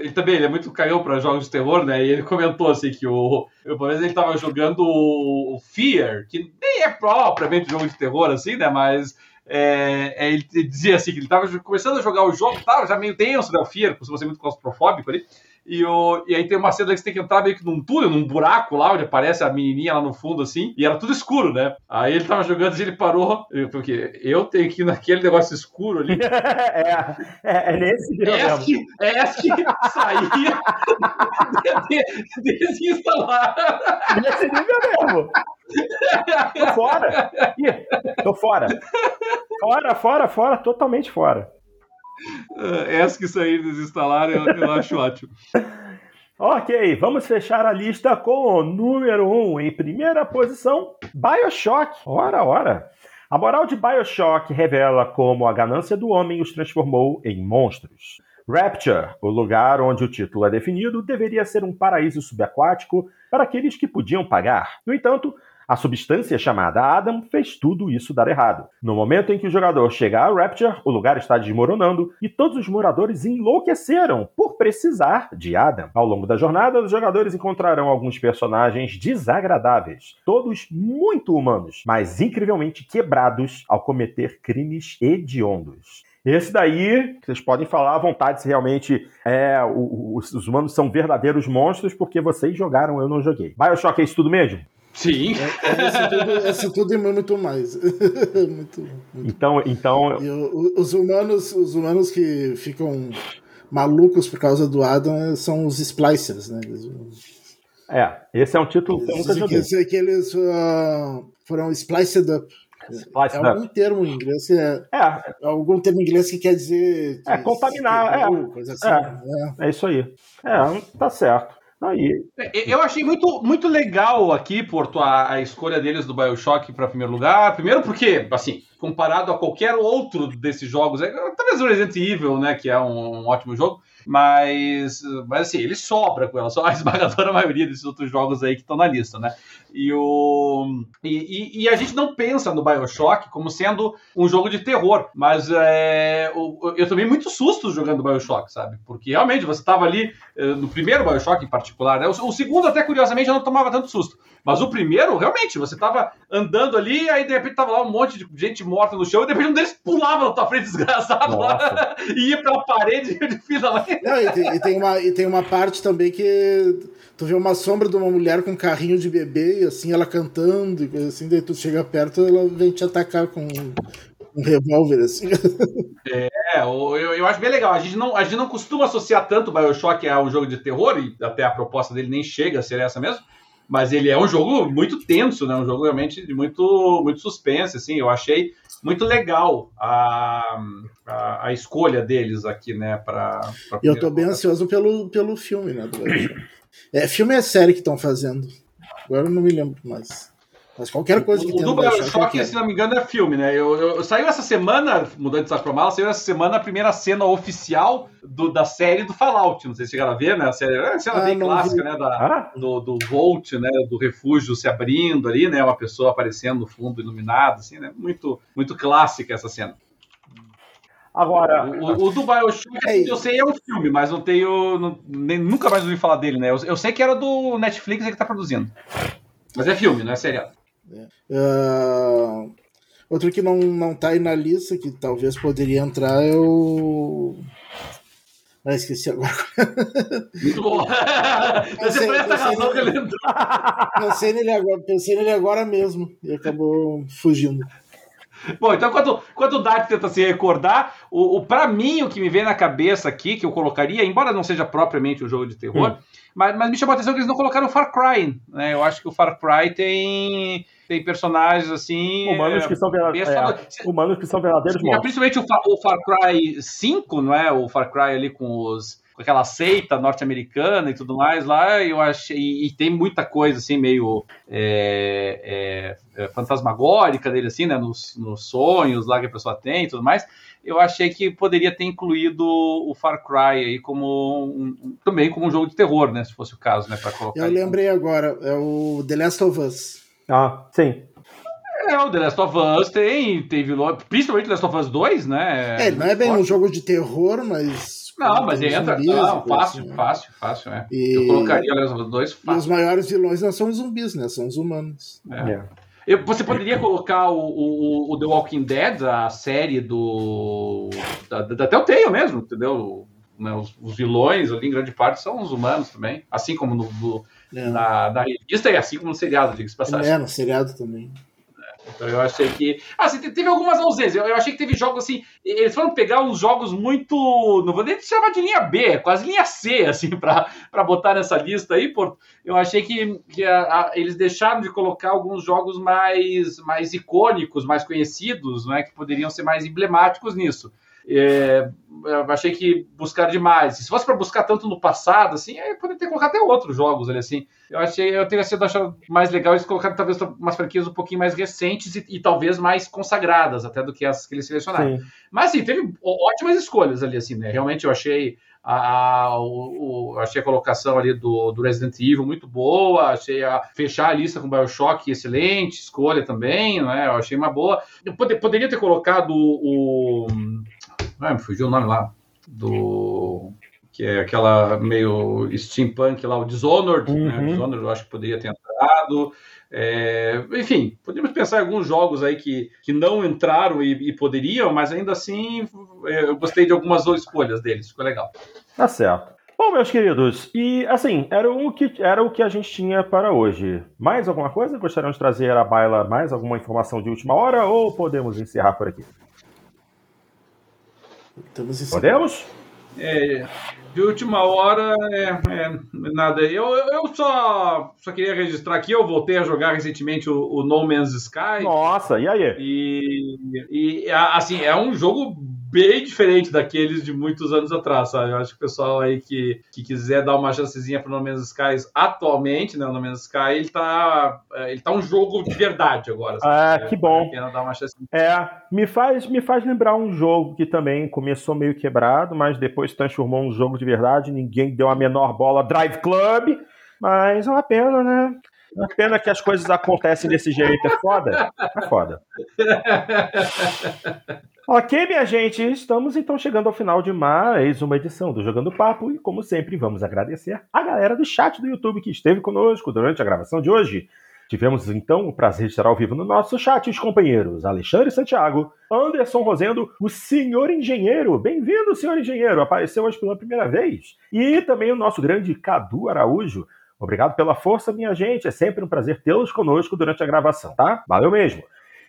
ele também ele é muito caiu para jogos de terror, né? E ele comentou assim que o, uma vez ele tava jogando o Fear, que nem é propriamente jogo de terror, assim, né? Mas é, é, ele dizia assim que ele tava começando a jogar o jogo, tava já meio tenso, né? O Fear, por ser muito claustrofóbico ali. E, o, e aí tem uma cena que você tem que entrar meio que num túnel, num buraco lá, onde aparece a menininha lá no fundo, assim, e era tudo escuro, né? Aí ele tava jogando e ele parou, porque eu tenho que ir naquele negócio escuro ali. é, é, é nesse nível é. Que, é que saía desinstalar. Nesse nível mesmo. Tô fora. Ih, tô fora. Fora, fora, fora, totalmente fora. É, essa que sair desinstalar eu, eu acho ótimo. Ok, vamos fechar a lista com o número 1. Um. Em primeira posição, Bioshock. Ora, ora. A moral de Bioshock revela como a ganância do homem os transformou em monstros. Rapture, o lugar onde o título é definido, deveria ser um paraíso subaquático para aqueles que podiam pagar. No entanto, a substância chamada Adam fez tudo isso dar errado. No momento em que o jogador chega a Rapture, o lugar está desmoronando e todos os moradores enlouqueceram por precisar de Adam. Ao longo da jornada, os jogadores encontrarão alguns personagens desagradáveis, todos muito humanos, mas incrivelmente quebrados ao cometer crimes hediondos. Esse daí, vocês podem falar à vontade se realmente é, os, os humanos são verdadeiros monstros, porque vocês jogaram, eu não joguei. Bioshock é isso tudo mesmo? Sim. É, é esse, tudo, tudo e muito mais. muito, muito. Então, então... Eu, os humanos, os humanos que ficam malucos por causa do Adam são os splicers, né? É, esse é um título que eu nunca joguei. Que, que eles uh, foram spliced up. Splice é algum termo em inglês que é, é, algum termo em inglês que quer dizer é contaminar, é, assim, é, é, isso aí. É, tá certo. Aí. Eu achei muito, muito legal aqui, Porto, a, a escolha deles do Bioshock para primeiro lugar. Primeiro porque, assim, comparado a qualquer outro desses jogos, é, talvez o Resident Evil, né, que é um, um ótimo jogo, mas, mas assim, ele sobra com ela, só a esmagadora maioria desses outros jogos aí que estão na lista, né? E, o, e, e, a gente não pensa no Bioshock como sendo um jogo de terror, mas é, eu tomei muito susto jogando Bioshock, sabe? Porque realmente você estava ali eh, no primeiro Bioshock em particular, né? O, o, segundo, até curiosamente, eu não tomava tanto susto. Mas o primeiro, realmente, você estava andando ali, aí de repente tava lá um monte de gente morta no chão, e de repente um deles pulava na tua frente desgraçado lá, e ia pela parede de fila Não, e tem, e tem, uma, e tem uma parte também que tu vê uma sombra de uma mulher com um carrinho de bebê, assim, ela cantando, e assim, daí tu chega perto, ela vem te atacar com um revólver, assim. É, eu, eu acho bem legal. A gente, não, a gente não costuma associar tanto o Bioshock a um jogo de terror, e até a proposta dele nem chega a ser essa mesmo. Mas ele é um jogo muito tenso, né? Um jogo realmente de muito, muito suspense, assim. Eu achei muito legal a, a, a escolha deles aqui, né? Pra, pra eu tô bem ansioso pelo, pelo filme, né? É, filme é série que estão fazendo. Agora eu não me lembro mais. Mas qualquer coisa que o, tenha. O do Bioshock, se não me engano, é filme, né? Eu, eu, eu saiu essa semana, mudando de saco pra mala, saiu essa semana a primeira cena oficial do, da série do Fallout. Não sei se chegaram a ver, né? A série, é uma cena ah, bem clássica, vi. né? Da, ah? do, do Volt, né? Do refúgio se abrindo ali, né? Uma pessoa aparecendo no fundo iluminado, assim, né? Muito, muito clássica essa cena. Agora. O, o do Bioshock, é eu sei, é um filme, mas não tenho. Não, nem, nunca mais ouvi falar dele, né? Eu, eu sei que era do Netflix que tá produzindo. Mas é filme, não é seriado. É. Uh, outro que não, não tá aí na lista, que talvez poderia entrar, é o. Ah, esqueci agora. Muito bom. Você foi essa razão que ele entrou. Pensei nele, agora, pensei nele agora mesmo e acabou fugindo. Bom, então enquanto, enquanto o Dart tenta se recordar, o, o para mim o que me vem na cabeça aqui, que eu colocaria, embora não seja propriamente um jogo de terror, hum. Mas, mas me chamou a atenção que eles não colocaram o Far Cry. Né? Eu acho que o Far Cry tem, tem personagens assim. Humanos que são, verdadeiros, é, humanos que são verdadeiros mortos. Principalmente o, o Far Cry 5, não é? O Far Cry ali com os com aquela seita norte-americana e tudo mais lá, eu achei. E, tem muita coisa assim, meio é, é, é, fantasmagórica dele, assim, né? Nos, nos, sonhos lá que a pessoa tem e tudo mais. Eu achei que poderia ter incluído o Far Cry aí como um, também como um jogo de terror, né? Se fosse o caso, né? Para colocar. Eu lembrei agora, é o The Last of Us. Ah, sim. É, o The Last of Us tem, tem vilão, principalmente The Last of Us 2, né? É, não é bem um jogo de terror, mas não, mas entra. Zumbis, não, fácil, assim, fácil, fácil, é. E... Eu colocaria os dois fácil. E os maiores vilões não são os zumbis, né? São os humanos. É. é. Eu, você poderia colocar o, o, o, The Walking Dead, a série do. Da, da Telltale mesmo, entendeu? Né, os, os, vilões ali, em grande parte, são os humanos também. Assim como no, no é. na, na, revista e assim como no seriado, diga-se passagem. É, no seriado também. Então eu achei que. Assim, teve algumas ausências. Eu, achei que teve jogos assim. Eles foram pegar uns jogos muito. Não vou nem chamar de linha B, quase linha C, assim, para botar nessa lista aí, por eu achei que, que a, a, eles deixaram de colocar alguns jogos mais, mais icônicos, mais conhecidos, né, que poderiam ser mais emblemáticos nisso. É, eu achei que buscaram demais. Se fosse para buscar tanto no passado, assim, poderia ter colocado até outros jogos ali, assim. Eu achei, eu teria sido achado mais legal eles colocarem talvez umas franquias um pouquinho mais recentes e, e, talvez mais consagradas até do que as que eles selecionaram. Sim. Mas assim, teve ótimas escolhas ali, assim, né? Realmente eu achei a, a, o, achei a colocação ali do, do Resident Evil muito boa, achei a fechar a lista com Bioshock excelente, escolha também, né? Eu achei uma boa. Eu pod, poderia ter colocado o, ah, me fugiu o nome lá. Do. Que é aquela meio steampunk lá, o Dishonored. Né? Uhum. Né? Dishonored eu acho que poderia ter entrado. É, enfim, podemos pensar em alguns jogos aí que, que não entraram e, e, poderiam, mas ainda assim é, eu gostei de algumas escolhas deles, ficou legal. Tá certo. Bom, meus queridos, e assim, era o que, era o que a gente tinha para hoje. Mais alguma coisa? Gostariam de trazer à baila mais alguma informação de última hora ou podemos encerrar por aqui? Estamos Podemos? É, de última hora, é, é, nada. Eu, eu só, só queria registrar aqui, eu voltei a jogar recentemente o, o No Man's Sky. Nossa, e aí? E, e assim, é um jogo bem diferente daqueles de muitos anos atrás, sabe? Eu acho que o pessoal aí que, que quiser dar uma chancezinha para o No Man's Sky atualmente, né? O No Man's Sky, ele tá, é, ele tá um jogo de verdade agora. Sabe? Ah, que bom. É, me faz, me faz lembrar um jogo que também começou meio quebrado, mas depois transformou um jogo de verdade, ninguém deu a menor bola, Drive Club, mas é uma pena, né? É uma pena que as coisas acontecem desse jeito, é foda. É foda. Ok, minha gente, estamos então chegando ao final de mais uma edição do Jogando Papo e, como sempre, vamos agradecer a galera do chat do YouTube que esteve conosco durante a gravação de hoje. Tivemos então o prazer de estar ao vivo no nosso chat os companheiros Alexandre Santiago, Anderson Rosendo, o senhor engenheiro. Bem-vindo, senhor engenheiro, apareceu hoje pela primeira vez. E também o nosso grande Cadu Araújo. Obrigado pela força, minha gente. É sempre um prazer tê-los conosco durante a gravação, tá? Valeu mesmo.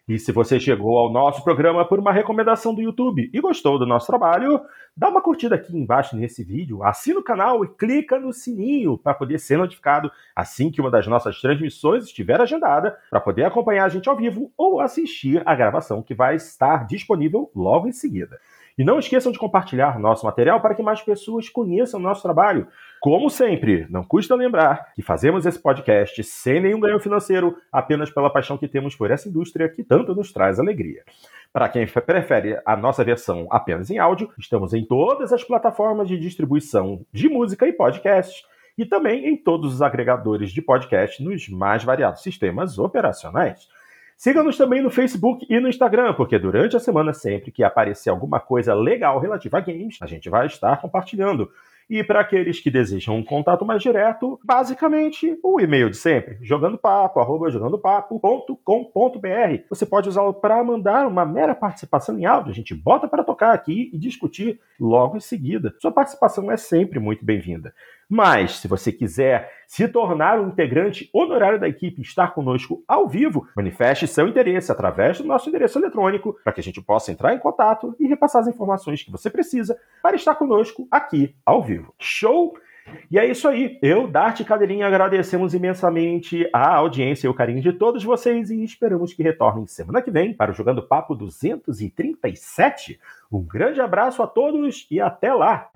E se você chegou ao nosso programa por uma recomendação do YouTube e gostou do nosso trabalho, dá uma curtida aqui embaixo nesse vídeo, assina o canal e clica no sininho para poder ser notificado assim que uma das nossas transmissões estiver agendada, para poder acompanhar a gente ao vivo ou assistir a gravação que vai estar disponível logo em seguida. E não esqueçam de compartilhar nosso material para que mais pessoas conheçam nosso trabalho. Como sempre, não custa lembrar que fazemos esse podcast sem nenhum ganho financeiro, apenas pela paixão que temos por essa indústria que tanto nos traz alegria. Para quem prefere a nossa versão apenas em áudio, estamos em todas as plataformas de distribuição de música e podcasts e também em todos os agregadores de podcast nos mais variados sistemas operacionais. Siga-nos também no Facebook e no Instagram, porque durante a semana, sempre que aparecer alguma coisa legal relativa a games, a gente vai estar compartilhando. E para aqueles que desejam um contato mais direto, basicamente o e-mail de sempre, jogandopapo, arroba jogandopapo.com.br. Você pode usá-lo para mandar uma mera participação em áudio, a gente bota para tocar aqui e discutir logo em seguida. Sua participação é sempre muito bem-vinda. Mas, se você quiser se tornar um integrante honorário da equipe e estar conosco ao vivo, manifeste seu interesse através do nosso endereço eletrônico para que a gente possa entrar em contato e repassar as informações que você precisa para estar conosco aqui ao vivo. Show? E é isso aí. Eu, Dart e Cadeirinha, agradecemos imensamente a audiência e o carinho de todos vocês e esperamos que retornem semana que vem para o Jogando Papo 237. Um grande abraço a todos e até lá!